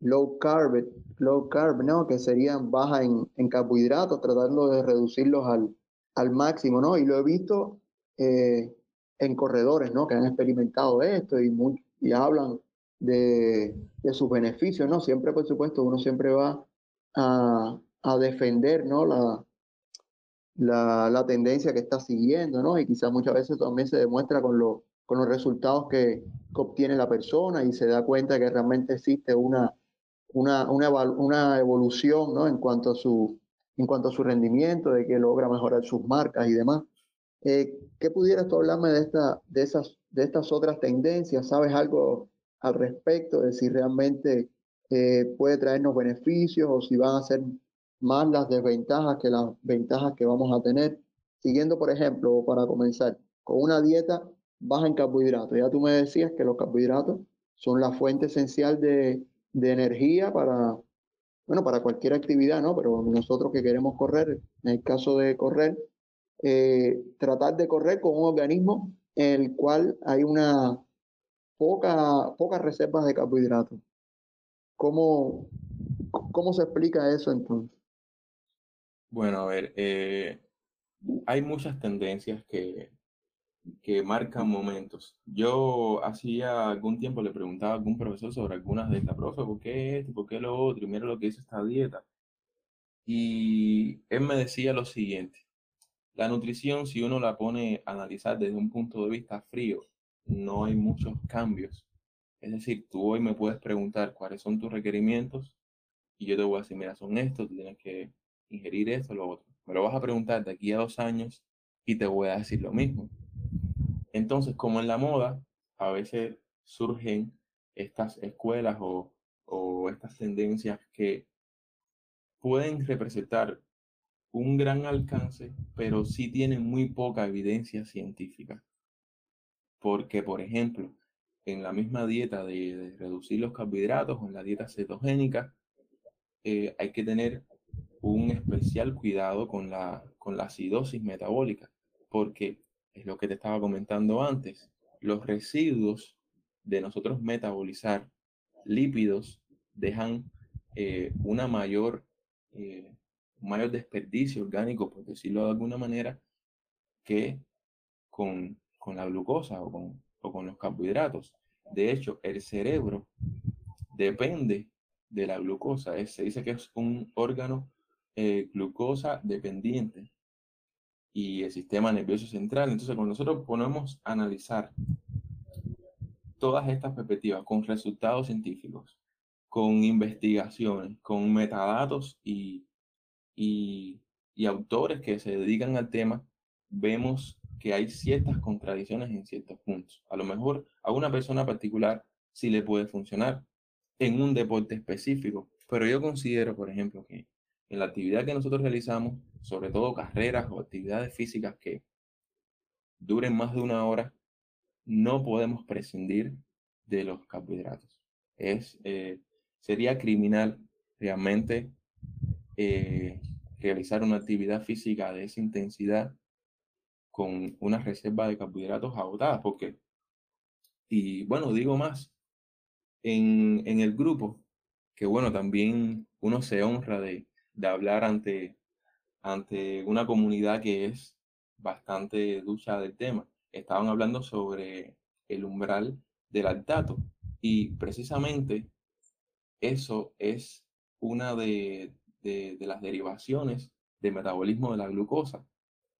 low carb, low carb, ¿no? que serían bajas en, en carbohidratos, tratando de reducirlos al, al máximo, ¿no? Y lo he visto eh, en corredores, ¿no? Que han experimentado esto y, y hablan de, de, sus beneficios, ¿no? Siempre, por supuesto, uno siempre va a, a defender, ¿no? La, la, la, tendencia que está siguiendo, ¿no? Y quizás muchas veces también se demuestra con, lo, con los resultados que, obtiene la persona y se da cuenta que realmente existe una, una, una, una evolución, ¿no? En cuanto a su en cuanto a su rendimiento, de que logra mejorar sus marcas y demás. Eh, ¿Qué pudieras tú hablarme de, esta, de, esas, de estas otras tendencias? ¿Sabes algo al respecto de si realmente eh, puede traernos beneficios o si van a ser más las desventajas que las ventajas que vamos a tener? Siguiendo, por ejemplo, para comenzar, con una dieta baja en carbohidratos. Ya tú me decías que los carbohidratos son la fuente esencial de, de energía para, bueno, para cualquier actividad, ¿no? Pero nosotros que queremos correr, en el caso de correr, eh, tratar de correr con un organismo en el cual hay una poca, pocas reservas de carbohidratos. ¿Cómo, ¿Cómo se explica eso entonces? Bueno, a ver, eh, hay muchas tendencias que, que marcan momentos. Yo hacía algún tiempo le preguntaba a algún profesor sobre algunas de estas, profes, ¿por qué esto? ¿Por qué lo otro? Mira lo que dice esta dieta. Y él me decía lo siguiente, la nutrición, si uno la pone a analizar desde un punto de vista frío, no hay muchos cambios. Es decir, tú hoy me puedes preguntar cuáles son tus requerimientos y yo te voy a decir, mira, son estos, tienes que ingerir esto, lo otro. Me lo vas a preguntar de aquí a dos años y te voy a decir lo mismo. Entonces, como en la moda, a veces surgen estas escuelas o, o estas tendencias que pueden representar un gran alcance, pero sí tienen muy poca evidencia científica. Porque, por ejemplo, en la misma dieta de, reducir los carbohidratos o en la dieta cetogénica, eh, hay que tener un especial cuidado con la, con la acidosis metabólica, porque es lo que te estaba comentando antes, los residuos de nosotros metabolizar lípidos dejan eh, una mayor, eh, un mayor desperdicio orgánico, por decirlo de alguna manera, que con, con la glucosa o con, o con los carbohidratos. De hecho, el cerebro depende de la glucosa. se dice que es un órgano eh, glucosa dependiente y el sistema nervioso central. Entonces, cuando nosotros ponemos a analizar todas estas perspectivas con resultados científicos, con investigaciones, con metadatos y, y, y autores que se dedican al tema, vemos que hay ciertas contradicciones en ciertos puntos. A lo mejor a una persona particular sí le puede funcionar en un deporte específico, pero yo considero, por ejemplo, que en la actividad que nosotros realizamos, sobre todo carreras o actividades físicas que duren más de una hora, no podemos prescindir de los carbohidratos. Es, eh, sería criminal realmente eh, realizar una actividad física de esa intensidad con una reserva de carbohidratos agotada, porque, y bueno, digo más, en, en el grupo, que bueno, también uno se honra de, de hablar ante, ante una comunidad que es bastante ducha del tema. Estaban hablando sobre el umbral del lactato y precisamente eso es una de, de las derivaciones del metabolismo de la glucosa,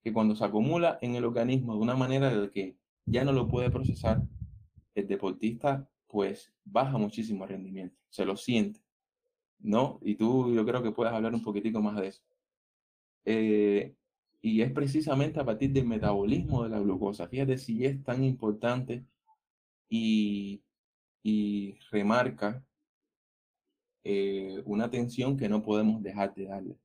que cuando se acumula en el organismo de una manera de que ya no lo puede procesar, el deportista pues baja muchísimo el rendimiento, se lo siente. ¿no? Y tú yo creo que puedes hablar un poquitico más de eso. Eh, y es precisamente a partir del metabolismo de la glucosa. Fíjate si es tan importante y, y remarca eh, una atención que no podemos dejar de darle.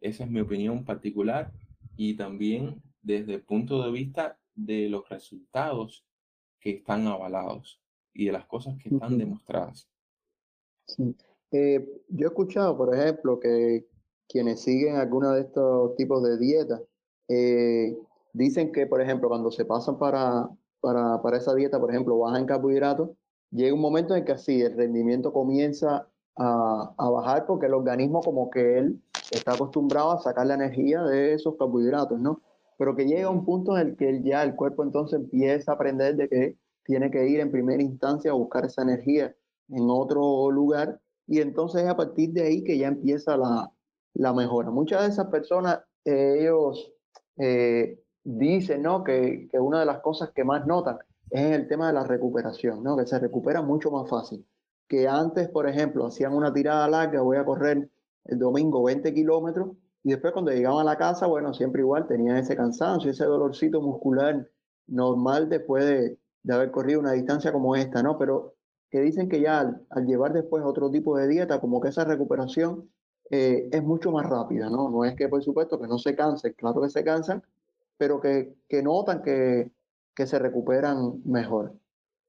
Esa es mi opinión particular y también desde el punto de vista de los resultados que están avalados y de las cosas que están demostradas. Sí. Eh, yo he escuchado, por ejemplo, que quienes siguen alguno de estos tipos de dietas eh, dicen que, por ejemplo, cuando se pasan para, para, para, esa dieta, por ejemplo, bajan carbohidratos, llega un momento en que así el rendimiento comienza a, a, bajar porque el organismo como que él está acostumbrado a sacar la energía de esos carbohidratos, ¿no? Pero que llega un punto en el que ya el cuerpo entonces empieza a aprender de que tiene que ir en primera instancia a buscar esa energía en otro lugar y entonces es a partir de ahí que ya empieza la, la mejora. Muchas de esas personas, ellos eh, dicen ¿no? que, que, una de las cosas que más notan es el tema de la recuperación, ¿no? que se recupera mucho más fácil. Que antes, por ejemplo, hacían una tirada larga, voy a correr el domingo 20 kilómetros, y después cuando llegaban a la casa, bueno, siempre igual, tenían ese cansancio, ese dolorcito muscular normal después de, de haber corrido una distancia como esta, ¿no? Pero que dicen que ya al, llevar después otro tipo de dieta, como que esa recuperación eh, es mucho más rápida, ¿no? No es que, por supuesto, que no se cansen, claro que se cansan, pero que, que notan que, que se recuperan mejor.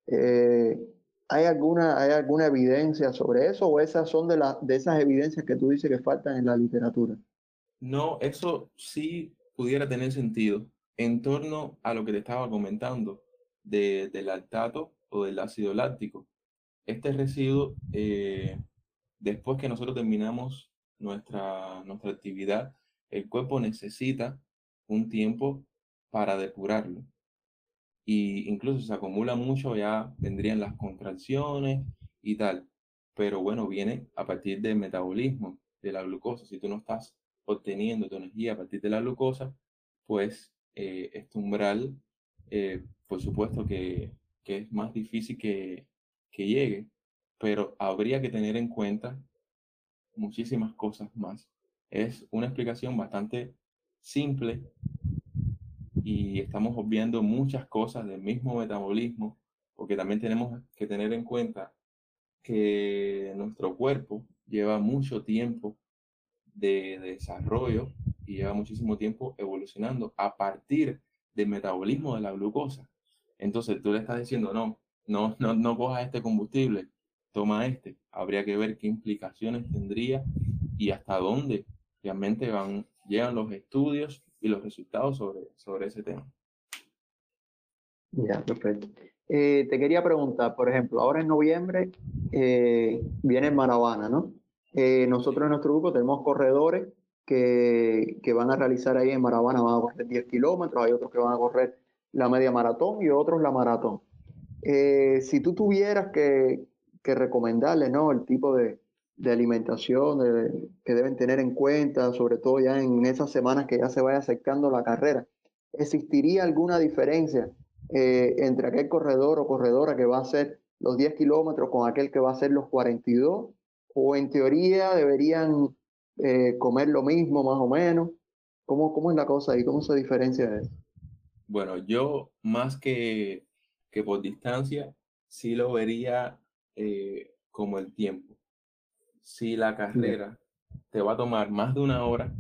Eh, ¿hay, alguna, ¿Hay alguna evidencia sobre eso o esas son de, la, de esas evidencias que tú dices que faltan en la literatura? No, eso sí pudiera tener sentido en torno a lo que te estaba comentando de, del lactato o del ácido láctico este residuo, eh, después que nosotros terminamos nuestra, nuestra actividad, el cuerpo necesita un tiempo para depurarlo. Y incluso se acumula mucho, ya vendrían las contracciones y tal. Pero bueno, viene a partir del metabolismo de la glucosa. Si tú no estás obteniendo tu energía a partir de la glucosa, pues eh, este umbral, eh, por supuesto que, que, es más difícil que, que llegue, pero habría que tener en cuenta muchísimas cosas más. Es una explicación bastante simple y estamos obviando muchas cosas del mismo metabolismo, porque también tenemos que tener en cuenta que nuestro cuerpo lleva mucho tiempo de, desarrollo y lleva muchísimo tiempo evolucionando a partir del metabolismo de la glucosa. Entonces tú le estás diciendo, no, no, no, no cojas este combustible, toma este. Habría que ver qué implicaciones tendría y hasta dónde realmente van, llegan los estudios y los resultados sobre, sobre ese tema. Ya, perfecto. Eh, te quería preguntar, por ejemplo, ahora en noviembre eh, viene Maravana, ¿no? Eh, nosotros en nuestro grupo tenemos corredores que, que, van a realizar ahí en Maravana, van a correr 10 kilómetros, hay otros que van a correr la media maratón y otros la maratón. si tú tuvieras que, que recomendarle, ¿no? El tipo de, de alimentación que deben tener en cuenta, sobre todo ya en esas semanas que ya se vaya acercando la carrera. ¿Existiría alguna diferencia eh, entre aquel corredor o corredora que va a hacer los 10 kilómetros con aquel que va a hacer los 42? ¿O en teoría deberían eh, comer lo mismo más o menos? ¿Cómo, ¿Cómo es la cosa ahí? ¿Cómo se diferencia eso? Bueno, yo más que, que por distancia, sí lo vería eh, como el tiempo si la carrera te va a tomar más de una hora,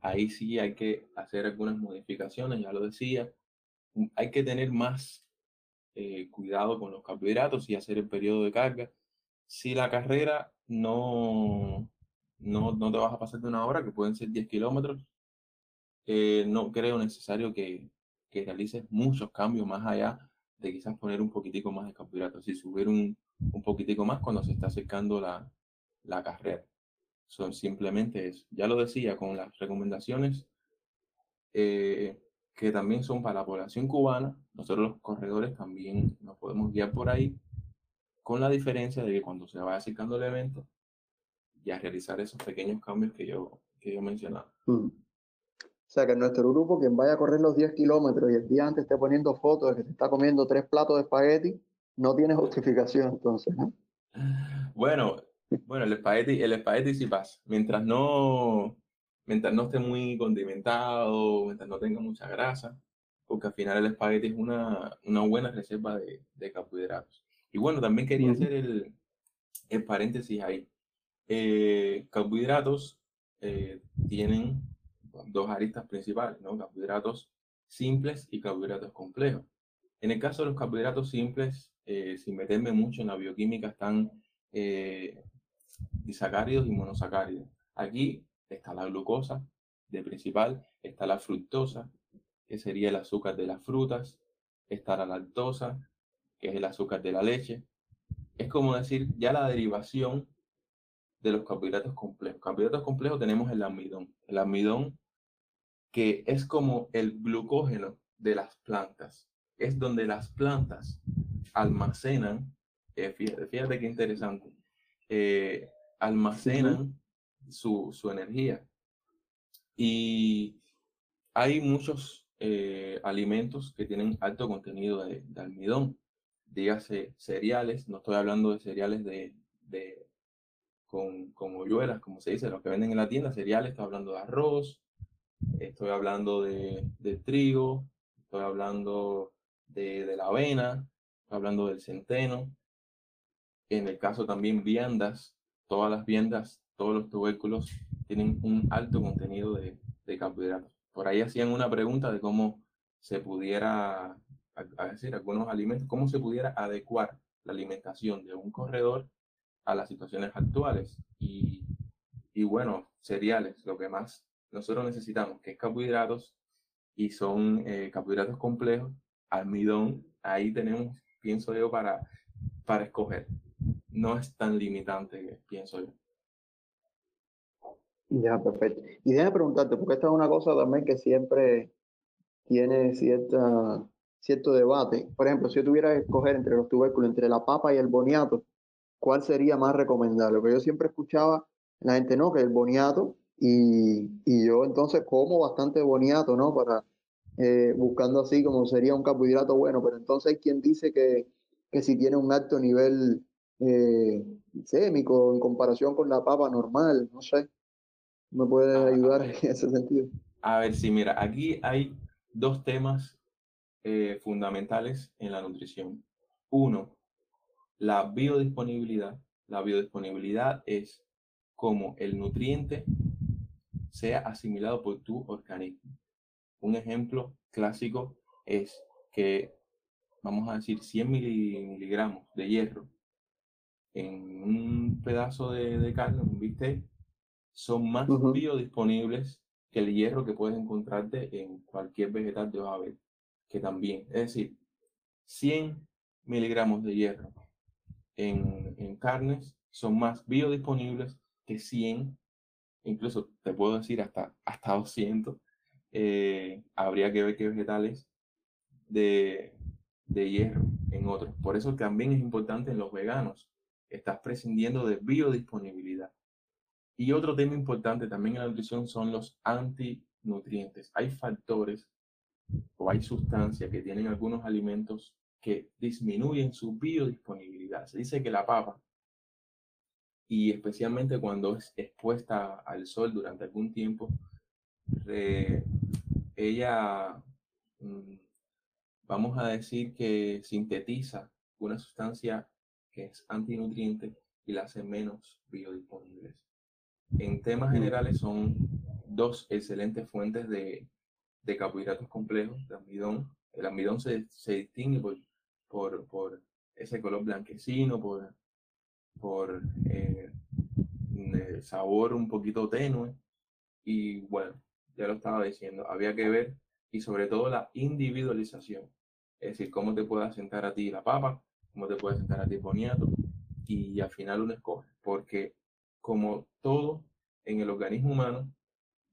ahí sí hay que hacer algunas modificaciones, ya lo decía. Hay que tener más eh, cuidado con los carbohidratos y hacer el periodo de carga. Si la carrera no, no, no te vas a pasar de una hora, que pueden ser 10 kilómetros, eh, no creo necesario que, que realices muchos cambios más allá de quizás poner un poquitico más de carbohidratos y subir un, un poquitico más cuando se está acercando la, la carrera. Son simplemente eso. Ya lo decía con las recomendaciones eh, que también son para la población cubana. Nosotros los corredores también nos podemos guiar por ahí, con la diferencia de que cuando se vaya acercando el evento, ya realizar esos pequeños cambios que yo, que yo mencionaba. Mm. O sea, que en nuestro grupo, quien vaya a correr los 10 kilómetros y el día antes esté poniendo fotos de que se está comiendo tres platos de espagueti, no tiene justificación entonces, Bueno, bueno, el espagueti, el espagueti sí pasa. Mientras no, mientras no esté muy condimentado, mientras no tenga mucha grasa, porque al final el espagueti es una, una buena reserva de, de, carbohidratos. Y bueno, también quería hacer el, el, paréntesis ahí. Eh, carbohidratos eh, tienen dos aristas principales, ¿no? Carbohidratos simples y carbohidratos complejos. En el caso de los carbohidratos simples, eh, sin meterme mucho en la bioquímica, están disacáridos y monosacáridos. Aquí está la glucosa de principal, está la fructosa, que sería el azúcar de las frutas, está la lactosa, que es el azúcar de la leche. Es como decir ya la derivación de los carbohidratos complejos. Carbohidratos complejos tenemos el almidón. El almidón que es como el glucógeno de las plantas. Es donde las plantas almacenan, eh, fíjate, fíjate qué interesante, eh, almacenan su, su, energía. Y hay muchos eh, alimentos que tienen alto contenido de, almidón. Dígase cereales, no estoy hablando de cereales de, de con, con hoyuelas, como se dice, los que venden en la tienda, cereales, estoy hablando de arroz, estoy hablando de, de trigo, estoy hablando de, de, la avena, estoy hablando del centeno, en el caso también viandas, todas las viandas, todos los tubérculos tienen un alto contenido de, de carbohidratos. Por ahí hacían una pregunta de cómo se pudiera, a, decir, algunos alimentos, cómo se pudiera adecuar la alimentación de un corredor a las situaciones actuales. Y, y bueno, cereales, lo que más nosotros necesitamos, que es carbohidratos, y son eh, carbohidratos complejos, almidón, ahí tenemos, pienso yo, para, para escoger no es tan limitante, pienso yo. Ya, perfecto. Y déjame preguntarte, porque esta es una cosa también que siempre tiene cierta, cierto debate. Por ejemplo, si yo tuviera que escoger entre los tubérculos, entre la papa y el boniato, ¿cuál sería más recomendable? Porque yo siempre escuchaba la gente, no, que el boniato, y, y yo entonces como bastante boniato, ¿no? Para, eh, buscando así como sería un carbohidrato bueno, pero entonces hay quien dice que, que si tiene un alto nivel eh, sémico en comparación con la papa normal, no sé, ¿me puede ah, ayudar en ese sentido? A ver, sí, mira, aquí hay dos temas eh, fundamentales en la nutrición. Uno, la biodisponibilidad. La biodisponibilidad es cómo el nutriente sea asimilado por tu organismo. Un ejemplo clásico es que, vamos a decir, 100 miligramos de hierro en un pedazo de, carne, un bistec, son más biodisponibles que el hierro que puedes encontrarte en cualquier vegetal de hoja verde, que también, es decir, 100 miligramos de hierro en, en carnes son más biodisponibles que 100, incluso te puedo decir hasta, hasta 200. Eh, habría que ver qué vegetales de, de hierro en otros. Por eso también es importante en los veganos. Estás prescindiendo de biodisponibilidad. Y otro tema importante también en la nutrición son los antinutrientes. Hay factores o hay sustancias que tienen algunos alimentos que disminuyen su biodisponibilidad. Se dice que la papa y especialmente cuando es expuesta al sol durante algún tiempo, ella, mm, vamos a decir que sintetiza una sustancia que es antinutriente y la hace menos biodisponibles. En temas generales son dos excelentes fuentes de, de carbohidratos complejos, de amidón. El amidón se, se distingue por, por, por ese color blanquecino, por por eh, sabor un poquito tenue. Y bueno, ya lo estaba diciendo, había que ver y sobre todo la individualización. Es decir, cómo te puede sentar a ti la papa, cómo te puede sentar a ti el boniato y al final uno escoge. Porque como todo en el organismo humano,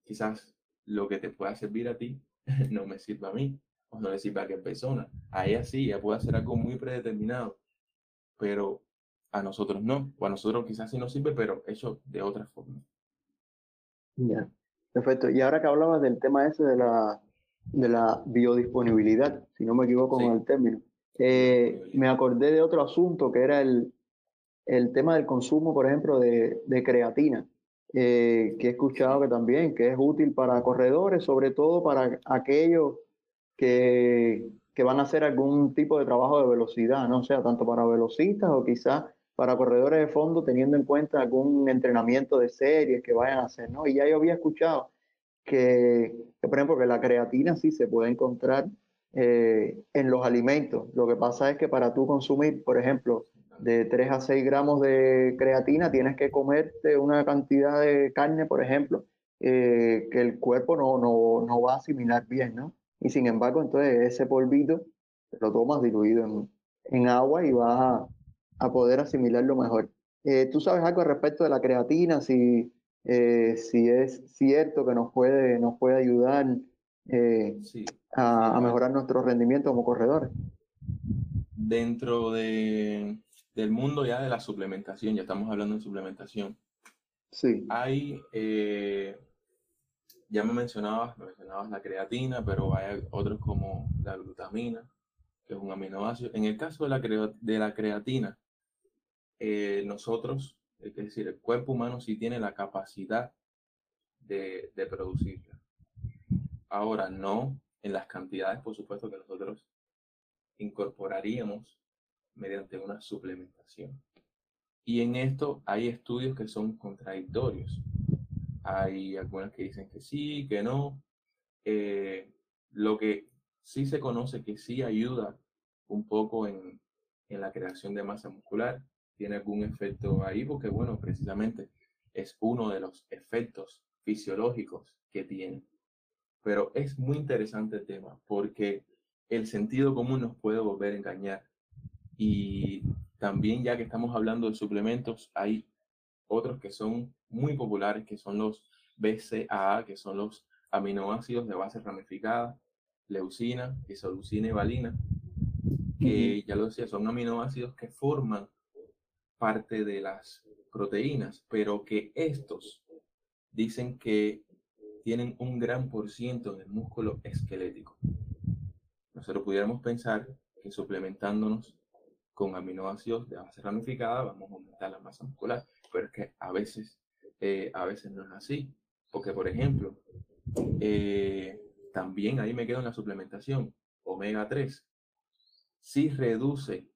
quizás lo que te pueda servir a ti no me sirva a mí o no le sirve a aquella persona. A ella sí, ella puede hacer algo muy predeterminado, pero a nosotros no, o a nosotros quizás sí nos sirve, pero hecho de otra forma. Ya, perfecto. Y ahora que hablabas del tema ese de la, de la biodisponibilidad, si no me equivoco con el término, eh, me acordé de otro asunto que era el, el tema del consumo, por ejemplo, de, de creatina, eh, que he escuchado que también, que es útil para corredores, sobre todo para aquellos que, que van a hacer algún tipo de trabajo de velocidad, no o sea, tanto para velocistas o quizás para corredores de fondo teniendo en cuenta algún entrenamiento de series que vayan a hacer, ¿no? Y ya yo había escuchado que, por ejemplo, que la creatina sí se puede encontrar eh, en los alimentos. Lo que pasa es que para tú consumir, por ejemplo, de 3 a 6 gramos de creatina, tienes que comerte una cantidad de carne, por ejemplo, eh, que el cuerpo no, no, no, va a asimilar bien, ¿no? Y sin embargo, entonces ese polvito lo tomas diluido en, en agua y vas a, poder asimilarlo mejor. Eh, ¿Tú sabes algo respecto de la creatina? Si, si es cierto que nos puede, nos puede ayudar eh, a, mejorar nuestro rendimiento como corredores. Dentro de, del mundo ya de la suplementación, ya estamos hablando de suplementación. Sí. Hay, ya me mencionabas, me mencionabas la creatina, pero hay otros como la glutamina, que es un aminoácido. En el caso de la, de la creatina, eh, nosotros, es decir, el cuerpo humano sí tiene la capacidad de, de producirla. Ahora, no en las cantidades, por supuesto, que nosotros incorporaríamos mediante una suplementación. Y en esto hay estudios que son contradictorios. Hay algunas que dicen que sí, que no. Eh, lo que sí se conoce que sí ayuda un poco en, en la creación de masa muscular tiene algún efecto ahí, porque bueno, precisamente es uno de los efectos fisiológicos que tiene. Pero es muy interesante el tema, porque el sentido común nos puede volver a engañar. Y también ya que estamos hablando de suplementos, hay otros que son muy populares, que son los BCAA, que son los aminoácidos de base ramificada, leucina, isoleucina y valina, que ya lo decía, son aminoácidos que forman parte de las proteínas, pero que estos dicen que tienen un gran por ciento en músculo esquelético. Nosotros pudiéramos pensar que suplementándonos con aminoácidos de base ramificada vamos a aumentar la masa muscular, pero es que a veces, eh, a veces no es así, porque por ejemplo, eh, también ahí me quedo en la suplementación, omega 3, sí reduce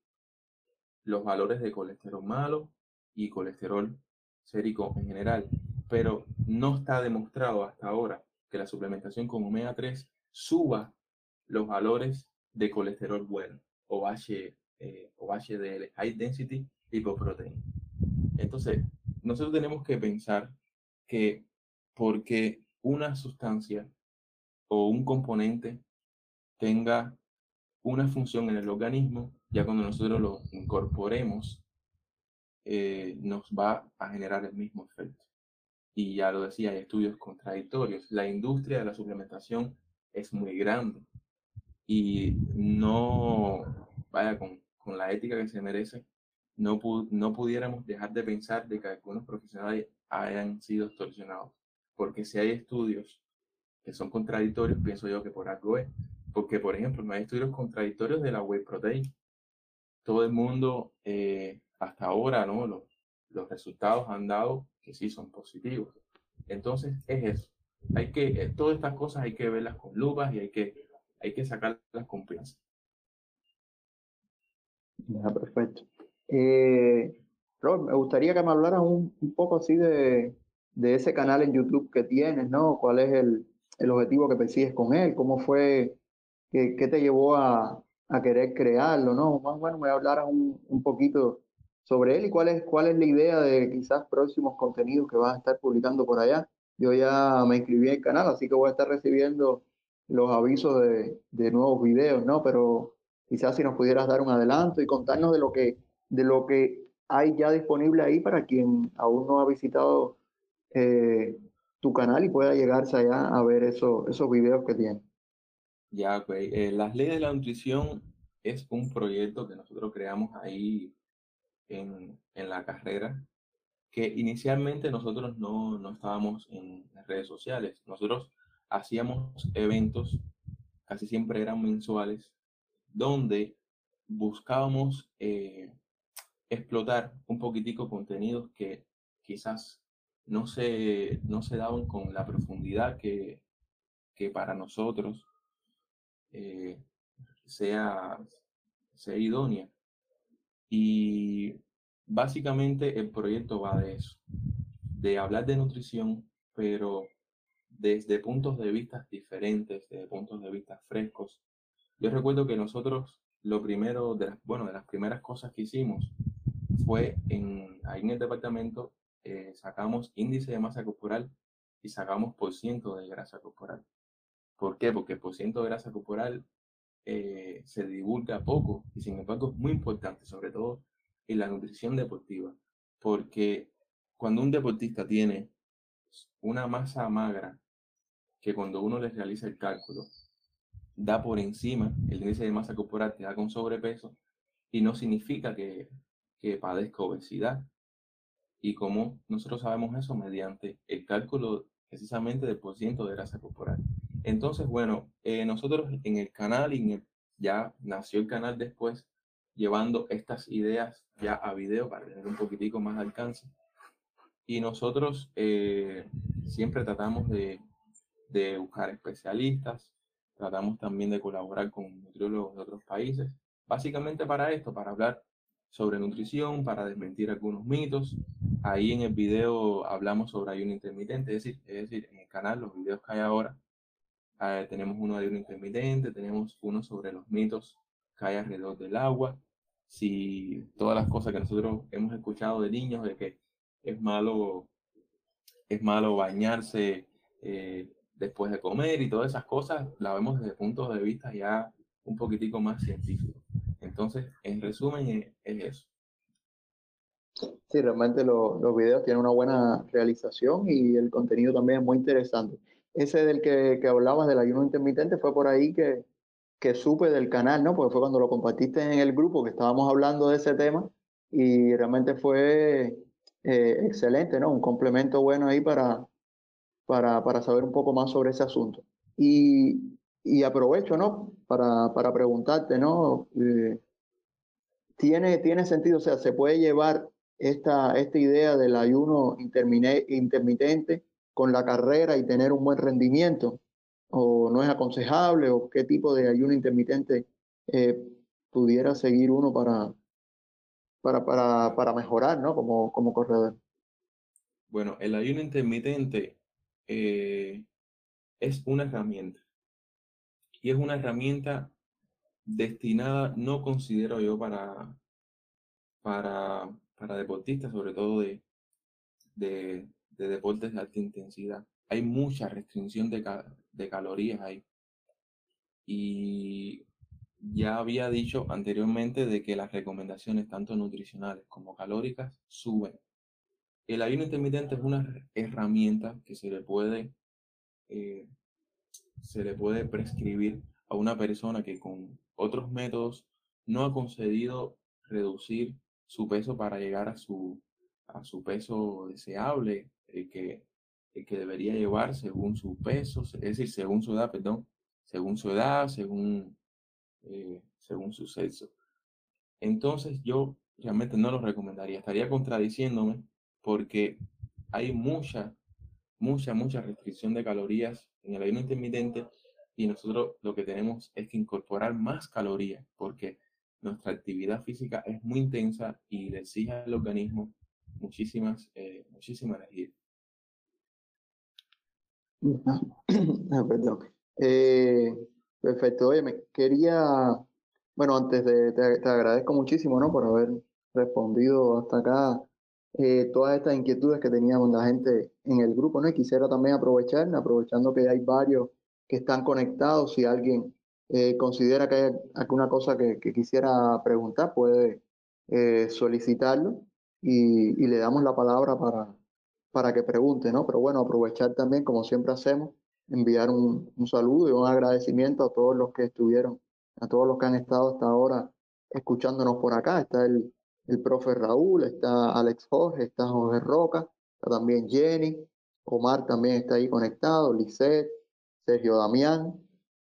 los valores de colesterol malo y colesterol sérico en general, pero no está demostrado hasta ahora que la suplementación con omega 3 suba los valores de colesterol bueno o, eh, o HDL, High Density Lipoprotein. Entonces, nosotros tenemos que pensar que porque una sustancia o un componente tenga una función en el organismo, ya cuando nosotros lo incorporemos, eh, nos va a generar el mismo efecto. Y ya lo decía, hay estudios contradictorios. La industria de la suplementación es muy grande y no, vaya, con, con la ética que se merece, no, no pudiéramos dejar de pensar de que algunos profesionales hayan sido extorsionados. Porque si hay estudios que son contradictorios, pienso yo que por algo es. Porque, por ejemplo, no hay estudios contradictorios de la whey protein. Todo el mundo, eh, hasta ahora, ¿no? Los, los resultados han dado que sí son positivos. Entonces, es eso. Hay que, eh, todas estas cosas hay que verlas con lupas y hay que, hay que sacarlas con pinzas. Ya, perfecto. Eh, me gustaría que me hablaras un, un poco así de, de, ese canal en YouTube que tienes, ¿no? ¿Cuál es el, el objetivo que persigues con él? ¿Cómo fue ¿Qué, te llevó a, a, querer crearlo? ¿no? Más bueno, me hablaras un, un, poquito sobre él y cuál es, cuál es la idea de quizás próximos contenidos que vas a estar publicando por allá. Yo ya me inscribí el canal, así que voy a estar recibiendo los avisos de, de nuevos videos, ¿no? Pero quizás si nos pudieras dar un adelanto y contarnos de lo que, de lo que hay ya disponible ahí para quien aún no ha visitado eh, tu canal y pueda llegarse allá a ver eso, esos videos que tiene. Ya, pues, las leyes de la nutrición es un proyecto que nosotros creamos ahí en, en la carrera, que inicialmente nosotros no, no estábamos en redes sociales. Nosotros hacíamos eventos, casi siempre eran mensuales, donde buscábamos eh, explotar un poquitico contenidos que quizás no se, no se daban con la profundidad que, que para nosotros eh, sea, sea idónea. Y básicamente el proyecto va de eso, de hablar de nutrición, pero desde puntos de vista diferentes, desde puntos de vista frescos. Yo recuerdo que nosotros, lo primero, de las, bueno, de las primeras cosas que hicimos fue en, ahí en el departamento, eh, sacamos índice de masa corporal y sacamos por ciento de grasa corporal. ¿Por qué? Porque el porcentaje de grasa corporal eh, se divulga poco y sin embargo es muy importante, sobre todo en la nutrición deportiva, porque cuando un deportista tiene una masa magra, que cuando uno le realiza el cálculo, da por encima, el índice de masa corporal te da con sobrepeso, y no significa que, que padezca obesidad. Y como nosotros sabemos eso mediante el cálculo precisamente del porcentaje de grasa corporal. Entonces, bueno, eh, nosotros en el canal, y ya nació el canal después, llevando estas ideas ya a video para tener un poquitico más de alcance. Y nosotros eh, siempre tratamos de, de, buscar especialistas, tratamos también de colaborar con nutriólogos de otros países, básicamente para esto, para hablar sobre nutrición, para desmentir algunos mitos. Ahí en el video hablamos sobre ayuno intermitente, es decir, es decir, en el canal, los videos que hay ahora, Ah, tenemos uno de un intermitente, tenemos uno sobre los mitos que hay alrededor del agua, si todas las cosas que nosotros hemos escuchado de niños, de que es malo, es malo bañarse eh, después de comer y todas esas cosas, la vemos desde puntos de vista ya un poquitico más científicos. Entonces, en resumen, es, eso. Sí, realmente los videos tienen una buena realización y el contenido también es muy interesante. Ese del que, que hablabas del ayuno intermitente fue por ahí que, que supe del canal, ¿no? Porque fue cuando lo compartiste en el grupo que estábamos hablando de ese tema y realmente fue eh, excelente, ¿no? Un complemento bueno ahí para, para, para saber un poco más sobre ese asunto. Y, y aprovecho, ¿no? Para, para preguntarte, ¿no? Eh, ¿tiene, ¿Tiene sentido, o sea, se puede llevar esta, esta idea del ayuno intermitente con la carrera y tener un buen rendimiento? ¿O no es aconsejable? ¿O qué tipo de ayuno intermitente eh, pudiera seguir uno para, para, para, para mejorar, ¿no? Como, como corredor. Bueno, el ayuno intermitente eh, es una herramienta. Y es una herramienta destinada, no considero yo, para, para, para deportistas, sobre todo de, de, de, deportes de alta intensidad. Hay mucha restricción de, de calorías ahí. Y ya había dicho anteriormente de que las recomendaciones tanto nutricionales como calóricas suben. El ayuno intermitente es una herramienta que se le puede, eh, se le puede prescribir a una persona que con otros métodos no ha conseguido reducir su peso para llegar a su, a su peso deseable, el que, el que debería llevar según su peso, es decir, según su edad, perdón, según su edad, según eh, según su sexo. Entonces yo realmente no lo recomendaría, estaría contradiciéndome porque hay mucha, mucha, mucha restricción de calorías en el ayuno intermitente y nosotros lo que tenemos es que incorporar más calorías porque nuestra actividad física es muy intensa y le exige al organismo muchísimas, eh, muchísima energía. Perdón. Eh, Perfecto. Oye, me quería, bueno, antes de, te, agradezco muchísimo, ¿no? Por haber respondido hasta acá eh, todas estas inquietudes que teníamos la gente en el grupo, ¿no? Quisiera también aprovechar, aprovechando que hay varios que están conectados, si alguien eh, considera que hay alguna cosa que, quisiera preguntar, puede eh, solicitarlo y, le damos la palabra para, para que pregunte, ¿no? Pero bueno, aprovechar también, como siempre hacemos, enviar un, un, saludo y un agradecimiento a todos los que estuvieron, a todos los que han estado hasta ahora escuchándonos por acá. Está el, el profe Raúl, está Alex Jorge, está Jorge Roca, está también Jenny, Omar también está ahí conectado, Lisette, Sergio Damián,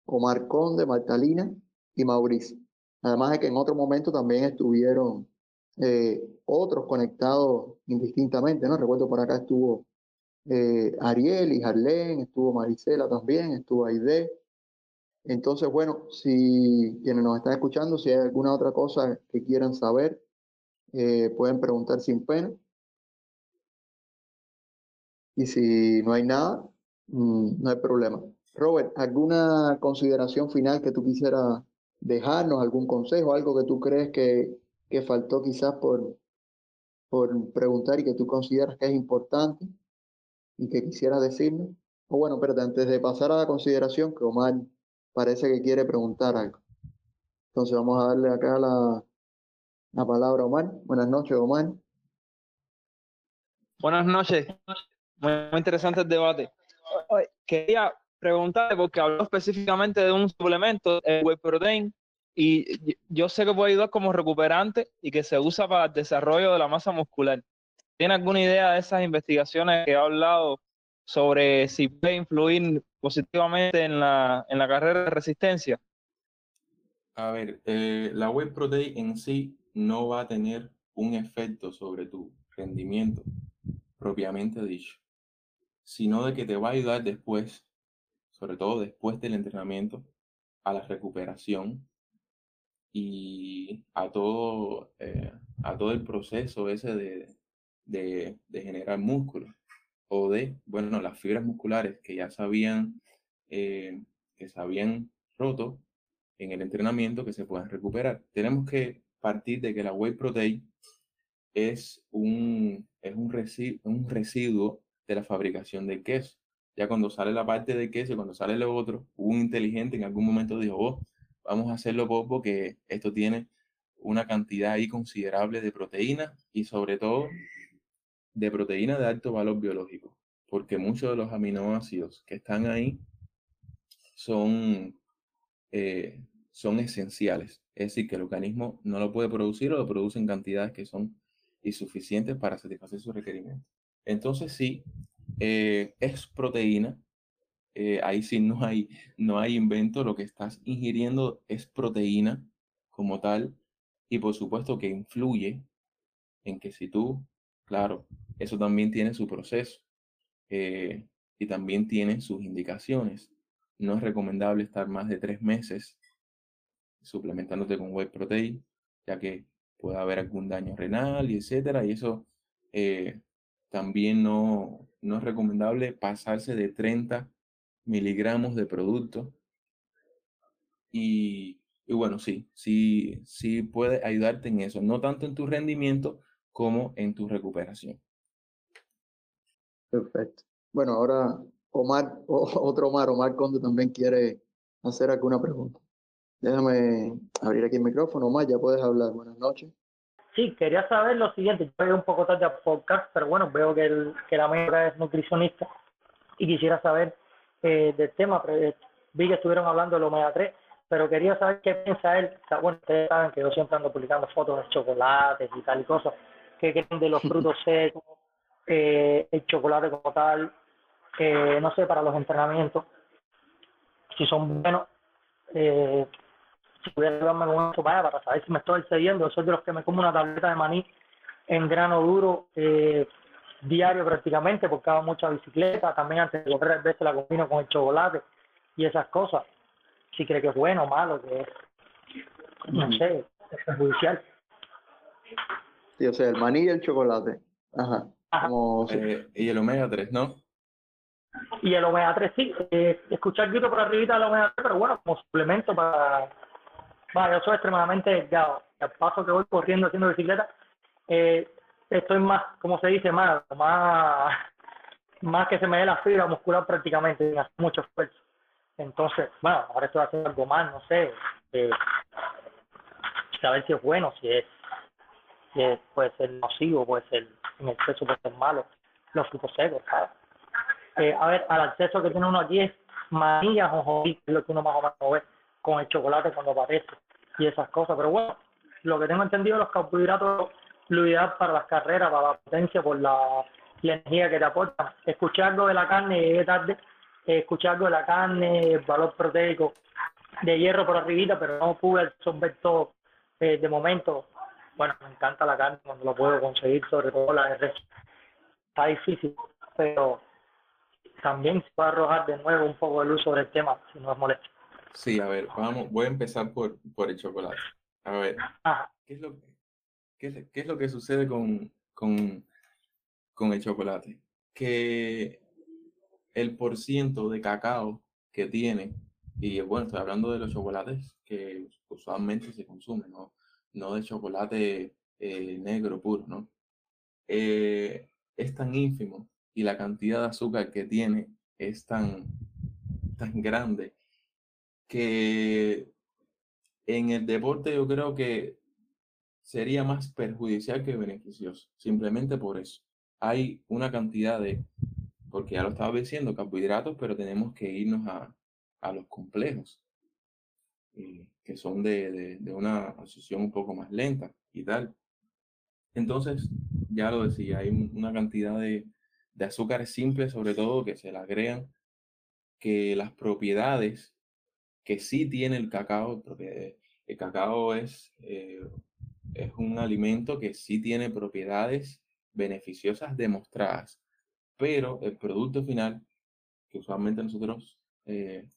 Omar Conde, Martalina y Mauricio. Además de que en otro momento también estuvieron eh, otros conectados indistintamente, ¿no? Recuerdo por acá estuvo eh, Ariel y Harlén, estuvo Marisela también, estuvo Aide. Entonces, bueno, si quienes nos están escuchando, si hay alguna otra cosa que quieran saber, eh, pueden preguntar sin pena. Y si no hay nada, mm, no hay problema. Robert, ¿alguna consideración final que tú quisieras dejarnos, algún consejo, algo que tú crees que, que faltó quizás por, por preguntar y que tú consideras que es importante? y que quisiera decirme. O bueno, pero antes de pasar a la consideración, que Omar parece que quiere preguntar algo. Entonces vamos a darle acá la, la palabra a Omar. Buenas noches, Omar. Buenas noches. Muy, interesante el debate. Quería preguntarle, porque habló específicamente de un suplemento, el whey protein, y yo sé que puede ayudar como recuperante y que se usa para el desarrollo de la masa muscular. ¿Tiene alguna idea de esas investigaciones que ha hablado sobre si puede influir positivamente en la, en la carrera de resistencia? A ver, eh, la whey protein en sí no va a tener un efecto sobre tu rendimiento propiamente dicho, sino de que te va a ayudar después, sobre todo después del entrenamiento, a la recuperación y a todo, eh, a todo el proceso ese de, de, generar músculo o de, bueno, las fibras musculares que ya sabían eh, que se habían roto en el entrenamiento que se puedan recuperar. Tenemos que partir de que la whey protein es un, es un, residuo, un residuo de la fabricación del queso. Ya cuando sale la parte de queso, cuando sale lo otro, un inteligente en algún momento dijo, oh, vamos a hacerlo poco porque esto tiene una cantidad ahí considerable de proteína y sobre todo de proteína de alto valor biológico. porque muchos de los aminoácidos que están ahí son, eh, son esenciales. Es decir, que el organismo no lo puede producir o lo produce en cantidades que son insuficientes para satisfacer sus requerimientos. Entonces sí, eh, es proteína. Eh, ahí sí no hay, no hay invento. Lo que estás ingiriendo es proteína como tal. Y por supuesto que influye en que si tú, claro, eso también tiene su proceso eh, y también tiene sus indicaciones. No es recomendable estar más de tres meses suplementándote con whey protein, ya que puede haber algún daño renal y etcétera. Y eso también no, no es recomendable pasarse de 30 miligramos de producto. Y, y, bueno, sí, sí, sí puede ayudarte en eso, no tanto en tu rendimiento como en tu recuperación. Perfecto. Bueno, ahora Omar, otro Omar, Omar Conde también quiere hacer alguna pregunta. Déjame abrir aquí el micrófono. Omar, ya puedes hablar. Buenas noches. Sí, quería saber lo siguiente. Yo un poco tarde a podcast, pero bueno, veo que, el, que la mayoría es nutricionista y quisiera saber eh, del tema. Eh, vi que estuvieron hablando del omega 3, pero quería saber qué piensa él. bueno, ustedes saben que yo siempre ando publicando fotos de chocolates y tal y cosas. ¿Qué creen de los frutos secos, eh, el chocolate como tal? no sé, para los entrenamientos, si son buenos. Eh, si pudiera ayudarme con eso para, para saber si me estoy excediendo, soy de los que me como una tableta de maní en grano duro eh, diario prácticamente, porque hago mucha bicicleta, también antes de correr a veces la combino con el chocolate y esas cosas. Si cree que es bueno o malo, que es, no sé, es perjudicial. Sí, o sea, el maní y el chocolate. Ajá. Eh, y el omega 3, ¿no? Y el omega 3, sí. Eh, escuchar grito por arribita del omega 3, pero bueno, como suplemento para bueno, yo soy extremadamente delgado. Al paso que voy corriendo haciendo bicicleta, eh, estoy más, como se dice, más, más, más que se me dé la fibra muscular prácticamente, hace mucho esfuerzo. Entonces, bueno, ahora estoy haciendo algo más, no sé, eh, saber si es bueno, si es, si es, puede ser nocivo, puede ser en exceso, puede ser malo, los frutos secos, ¿sabes? Eh, a ver, al acceso que tiene uno aquí es manillas o es lo que uno más o menos ve con el chocolate cuando aparece y esas cosas. Pero bueno, lo que tengo entendido, los carbohidratos, para las carreras, para la potencia, por la, energía que te aportan. Escuchar algo de la carne, llegué tarde, escuchar algo de la carne, el valor proteico de hierro por arribita, pero no pude absorber todo eh, de momento. Bueno, me encanta la carne cuando lo puedo conseguir, sobre todo la de res. Está difícil, pero también se puede arrojar de nuevo un poco de luz sobre el tema, si no es molesto. Sí, a ver, vamos, voy a empezar por, por el chocolate. A ver, ¿qué es lo, qué, qué es lo que sucede con, con, con el chocolate? Que el porciento de cacao que tiene, y bueno, estoy hablando de los chocolates que usualmente se consumen, no, no de chocolate eh, negro puro, ¿no? Eh, es tan ínfimo y la cantidad de azúcar que tiene es tan, tan grande que en el deporte yo creo que sería más perjudicial que beneficioso, simplemente por eso. Hay una cantidad de, porque ya lo estaba diciendo, carbohidratos, pero tenemos que irnos a, a los complejos, eh, que son de, de, una asociación un poco más lenta y tal. Entonces, ya lo decía, hay una cantidad de, de azúcares simples, sobre todo, que se le agregan, que las propiedades que sí tiene el cacao, porque el cacao es, eh, es un alimento que sí tiene propiedades beneficiosas demostradas, pero el producto final, que usualmente nosotros eh,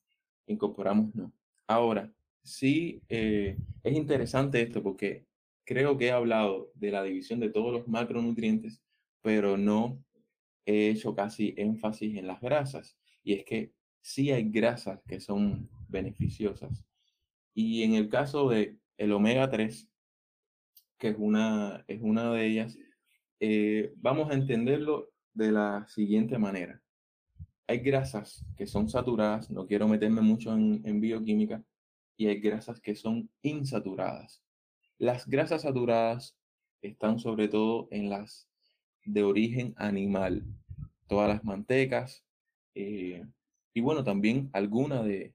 incorporamos, no. Ahora, sí eh, es interesante esto porque creo que he hablado de la división de todos los macronutrientes, pero no he hecho casi énfasis en las grasas. Y es que sí hay grasas que son beneficiosas. Y en el caso de el omega 3, que es una, es una de ellas, eh, vamos a entenderlo de la siguiente manera. Hay grasas que son saturadas, no quiero meterme mucho en, bioquímica, y hay grasas que son insaturadas. Las grasas saturadas están sobre todo en las de origen animal, todas las mantecas, eh, y bueno, también alguna de,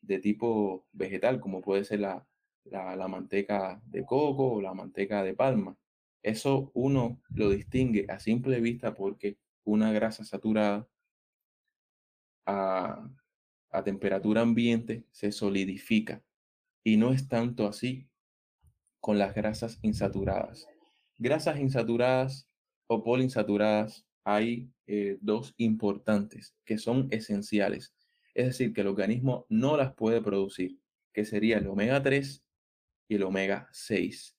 de, tipo vegetal, como puede ser la, la, la manteca de coco o la manteca de palma. Eso uno lo distingue a simple vista porque una grasa saturada a, a temperatura ambiente se solidifica y no es tanto así con las grasas insaturadas. Grasas insaturadas o poliinsaturadas hay eh, dos importantes que son esenciales. Es decir, que el organismo no las puede producir, que sería el omega 3 y el omega 6.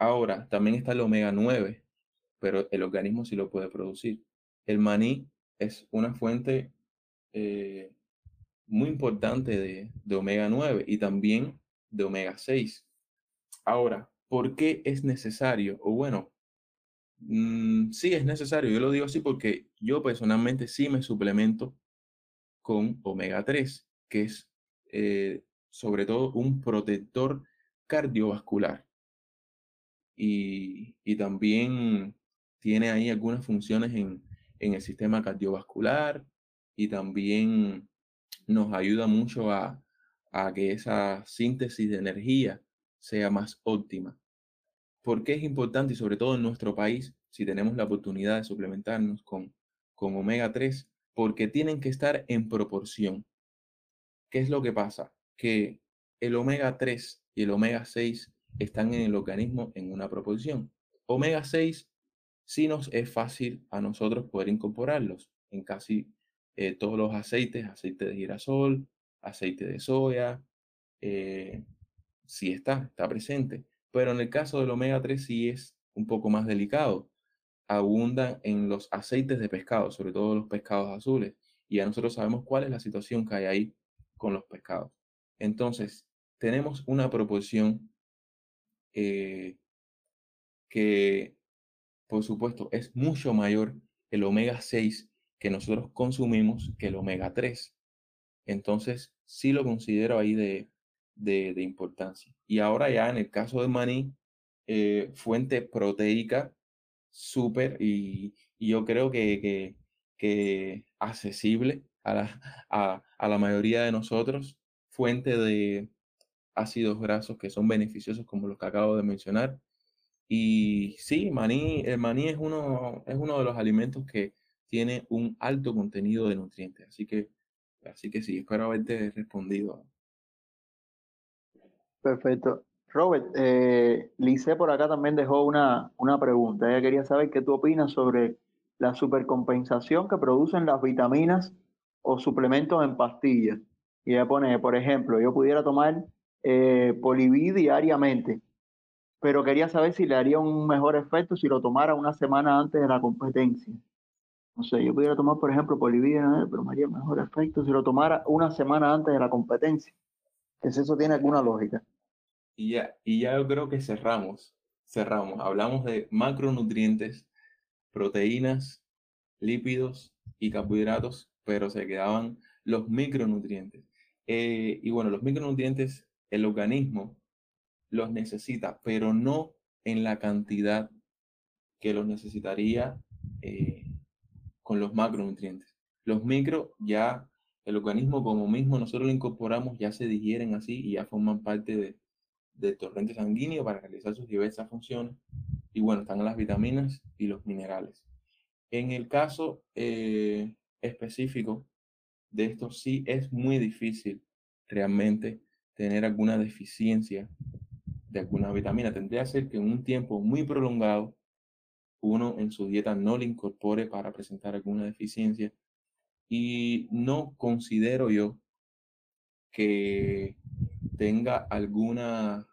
Ahora, también está el omega 9, pero el organismo sí lo puede producir. El maní es una fuente eh, muy importante de, de omega 9 y también de omega 6. Ahora, ¿por qué es necesario? O bueno, mm, sí es necesario. Yo lo digo así porque yo personalmente sí me suplemento con omega 3, que es eh, sobre todo un protector cardiovascular. Y, y, también tiene ahí algunas funciones en, en el sistema cardiovascular y también nos ayuda mucho a, a que esa síntesis de energía sea más óptima. ¿Por qué es importante y sobre todo en nuestro país, si tenemos la oportunidad de suplementarnos con, con omega 3? Porque tienen que estar en proporción. ¿Qué es lo que pasa? Que el omega 3 y el omega 6 están en el organismo en una proporción. Omega 6 sí nos es fácil a nosotros poder incorporarlos en casi eh, todos los aceites, aceite de girasol, aceite de soya, eh, sí está, está presente. Pero en el caso del omega 3 sí es un poco más delicado. Abundan en los aceites de pescado, sobre todo los pescados azules. Y ya nosotros sabemos cuál es la situación que hay ahí con los pescados. Entonces, tenemos una proporción eh, que, por supuesto, es mucho mayor el omega 6 que nosotros consumimos que el omega 3. Entonces, sí lo considero ahí de, de, importancia. Y ahora ya en el caso de maní, eh, fuente proteica súper y, y, yo creo que, que, que accesible a la, a, a la mayoría de nosotros, fuente de ácidos grasos que son beneficiosos como los que acabo de mencionar. Y sí, maní, el maní es uno, es uno de los alimentos que tiene un alto contenido de nutrientes. Así que, así que sí, espero haberte respondido Perfecto. Robert, eh, Lice por acá también dejó una, una pregunta. Ella quería saber qué tú opinas sobre la supercompensación que producen las vitaminas o suplementos en pastillas. Y ella pone, por ejemplo, yo pudiera tomar eh, Poliví diariamente, pero quería saber si le haría un mejor efecto si lo tomara una semana antes de la competencia. No sé, yo pudiera tomar, por ejemplo, Poliví, pero me haría mejor efecto si lo tomara una semana antes de la competencia. Que si eso tiene alguna lógica. Y ya, y ya yo creo que cerramos, cerramos. Hablamos de macronutrientes, proteínas, lípidos y carbohidratos, pero se quedaban los micronutrientes. Eh, y bueno, los micronutrientes, el organismo los necesita, pero no en la cantidad que los necesitaría eh, con los macronutrientes. Los micro ya, el organismo como mismo nosotros lo incorporamos, ya se digieren así y ya forman parte de, del torrente sanguíneo para realizar sus diversas funciones. Y bueno, están las vitaminas y los minerales. En el caso eh, específico de esto, sí es muy difícil realmente tener alguna deficiencia de alguna vitamina. Tendría que ser que en un tiempo muy prolongado uno en su dieta no le incorpore para presentar alguna deficiencia. Y no considero yo que tenga alguna,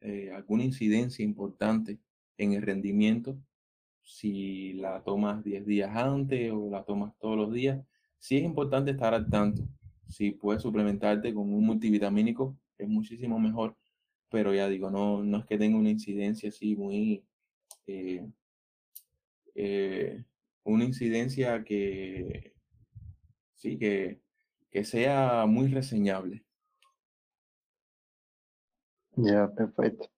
eh, alguna incidencia importante en el rendimiento, si la tomas 10 días antes o la tomas todos los días, sí es importante estar al tanto. Si puedes suplementarte con un multivitamínico, es muchísimo mejor, pero ya digo, no, no es que tenga una incidencia así muy... Eh, eh, una incidencia que sí que, que sea muy reseñable. Ya, perfecto.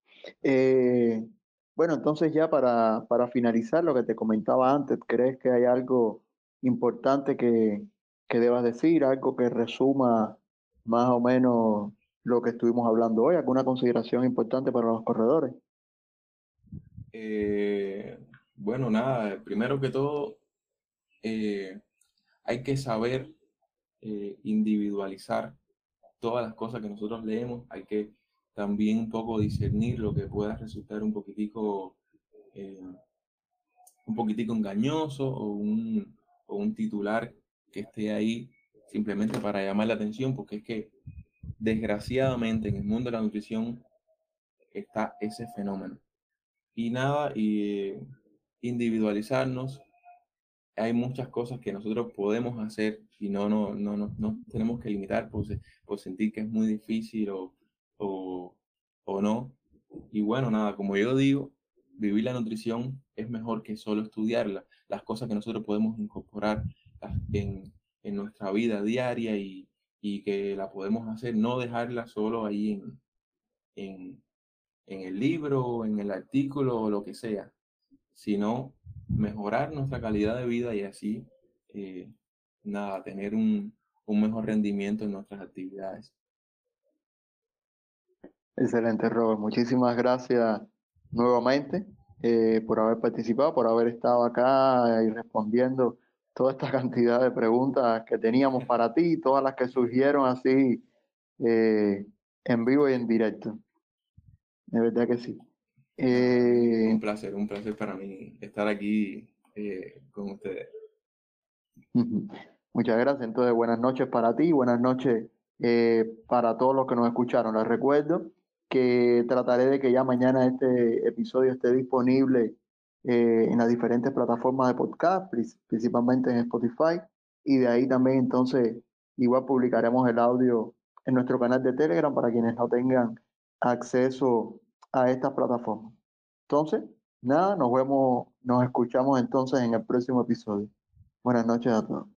Eh, bueno, entonces ya para, para finalizar lo que te comentaba antes, ¿crees que hay algo importante que, que debas decir, algo que resuma más o menos lo que estuvimos hablando hoy, alguna consideración importante para los corredores. Eh, bueno, nada, primero que todo, eh, hay que saber eh, individualizar todas las cosas que nosotros leemos, hay que también un poco discernir lo que pueda resultar un poquitico, un poquitico engañoso o un, o un titular que esté ahí simplemente para llamar la atención, porque es que desgraciadamente en el mundo de la nutrición está ese fenómeno. Y nada, y individualizarnos, hay muchas cosas que nosotros podemos hacer y no, no, no, no, no tenemos que limitar por, por sentir que es muy difícil o, o, o no. Y bueno, nada, como yo digo, vivir la nutrición es mejor que solo estudiarla. Las cosas que nosotros podemos incorporar en, en nuestra vida diaria y, y, que la podemos hacer, no dejarla solo ahí en, en, en el libro, en el artículo o lo que sea, sino mejorar nuestra calidad de vida y así, eh, nada, tener un, un mejor rendimiento en nuestras actividades. Excelente, Robert. Muchísimas gracias nuevamente eh, por haber participado, por haber estado acá y respondiendo toda esta cantidad de preguntas que teníamos para ti, todas las que surgieron así eh, en vivo y en directo. De verdad que sí. Eh, un placer, un placer para mí estar aquí eh, con ustedes. Muchas gracias. Entonces, buenas noches para ti, buenas noches para todos los que nos escucharon. Les recuerdo que trataré de que ya mañana este episodio esté disponible eh, en las diferentes plataformas de podcast, principalmente en Spotify, y de ahí también entonces igual publicaremos el audio en nuestro canal de Telegram para quienes no tengan acceso a estas plataformas. Entonces, nada, nos vemos, nos escuchamos entonces en el próximo episodio. Buenas noches a todos.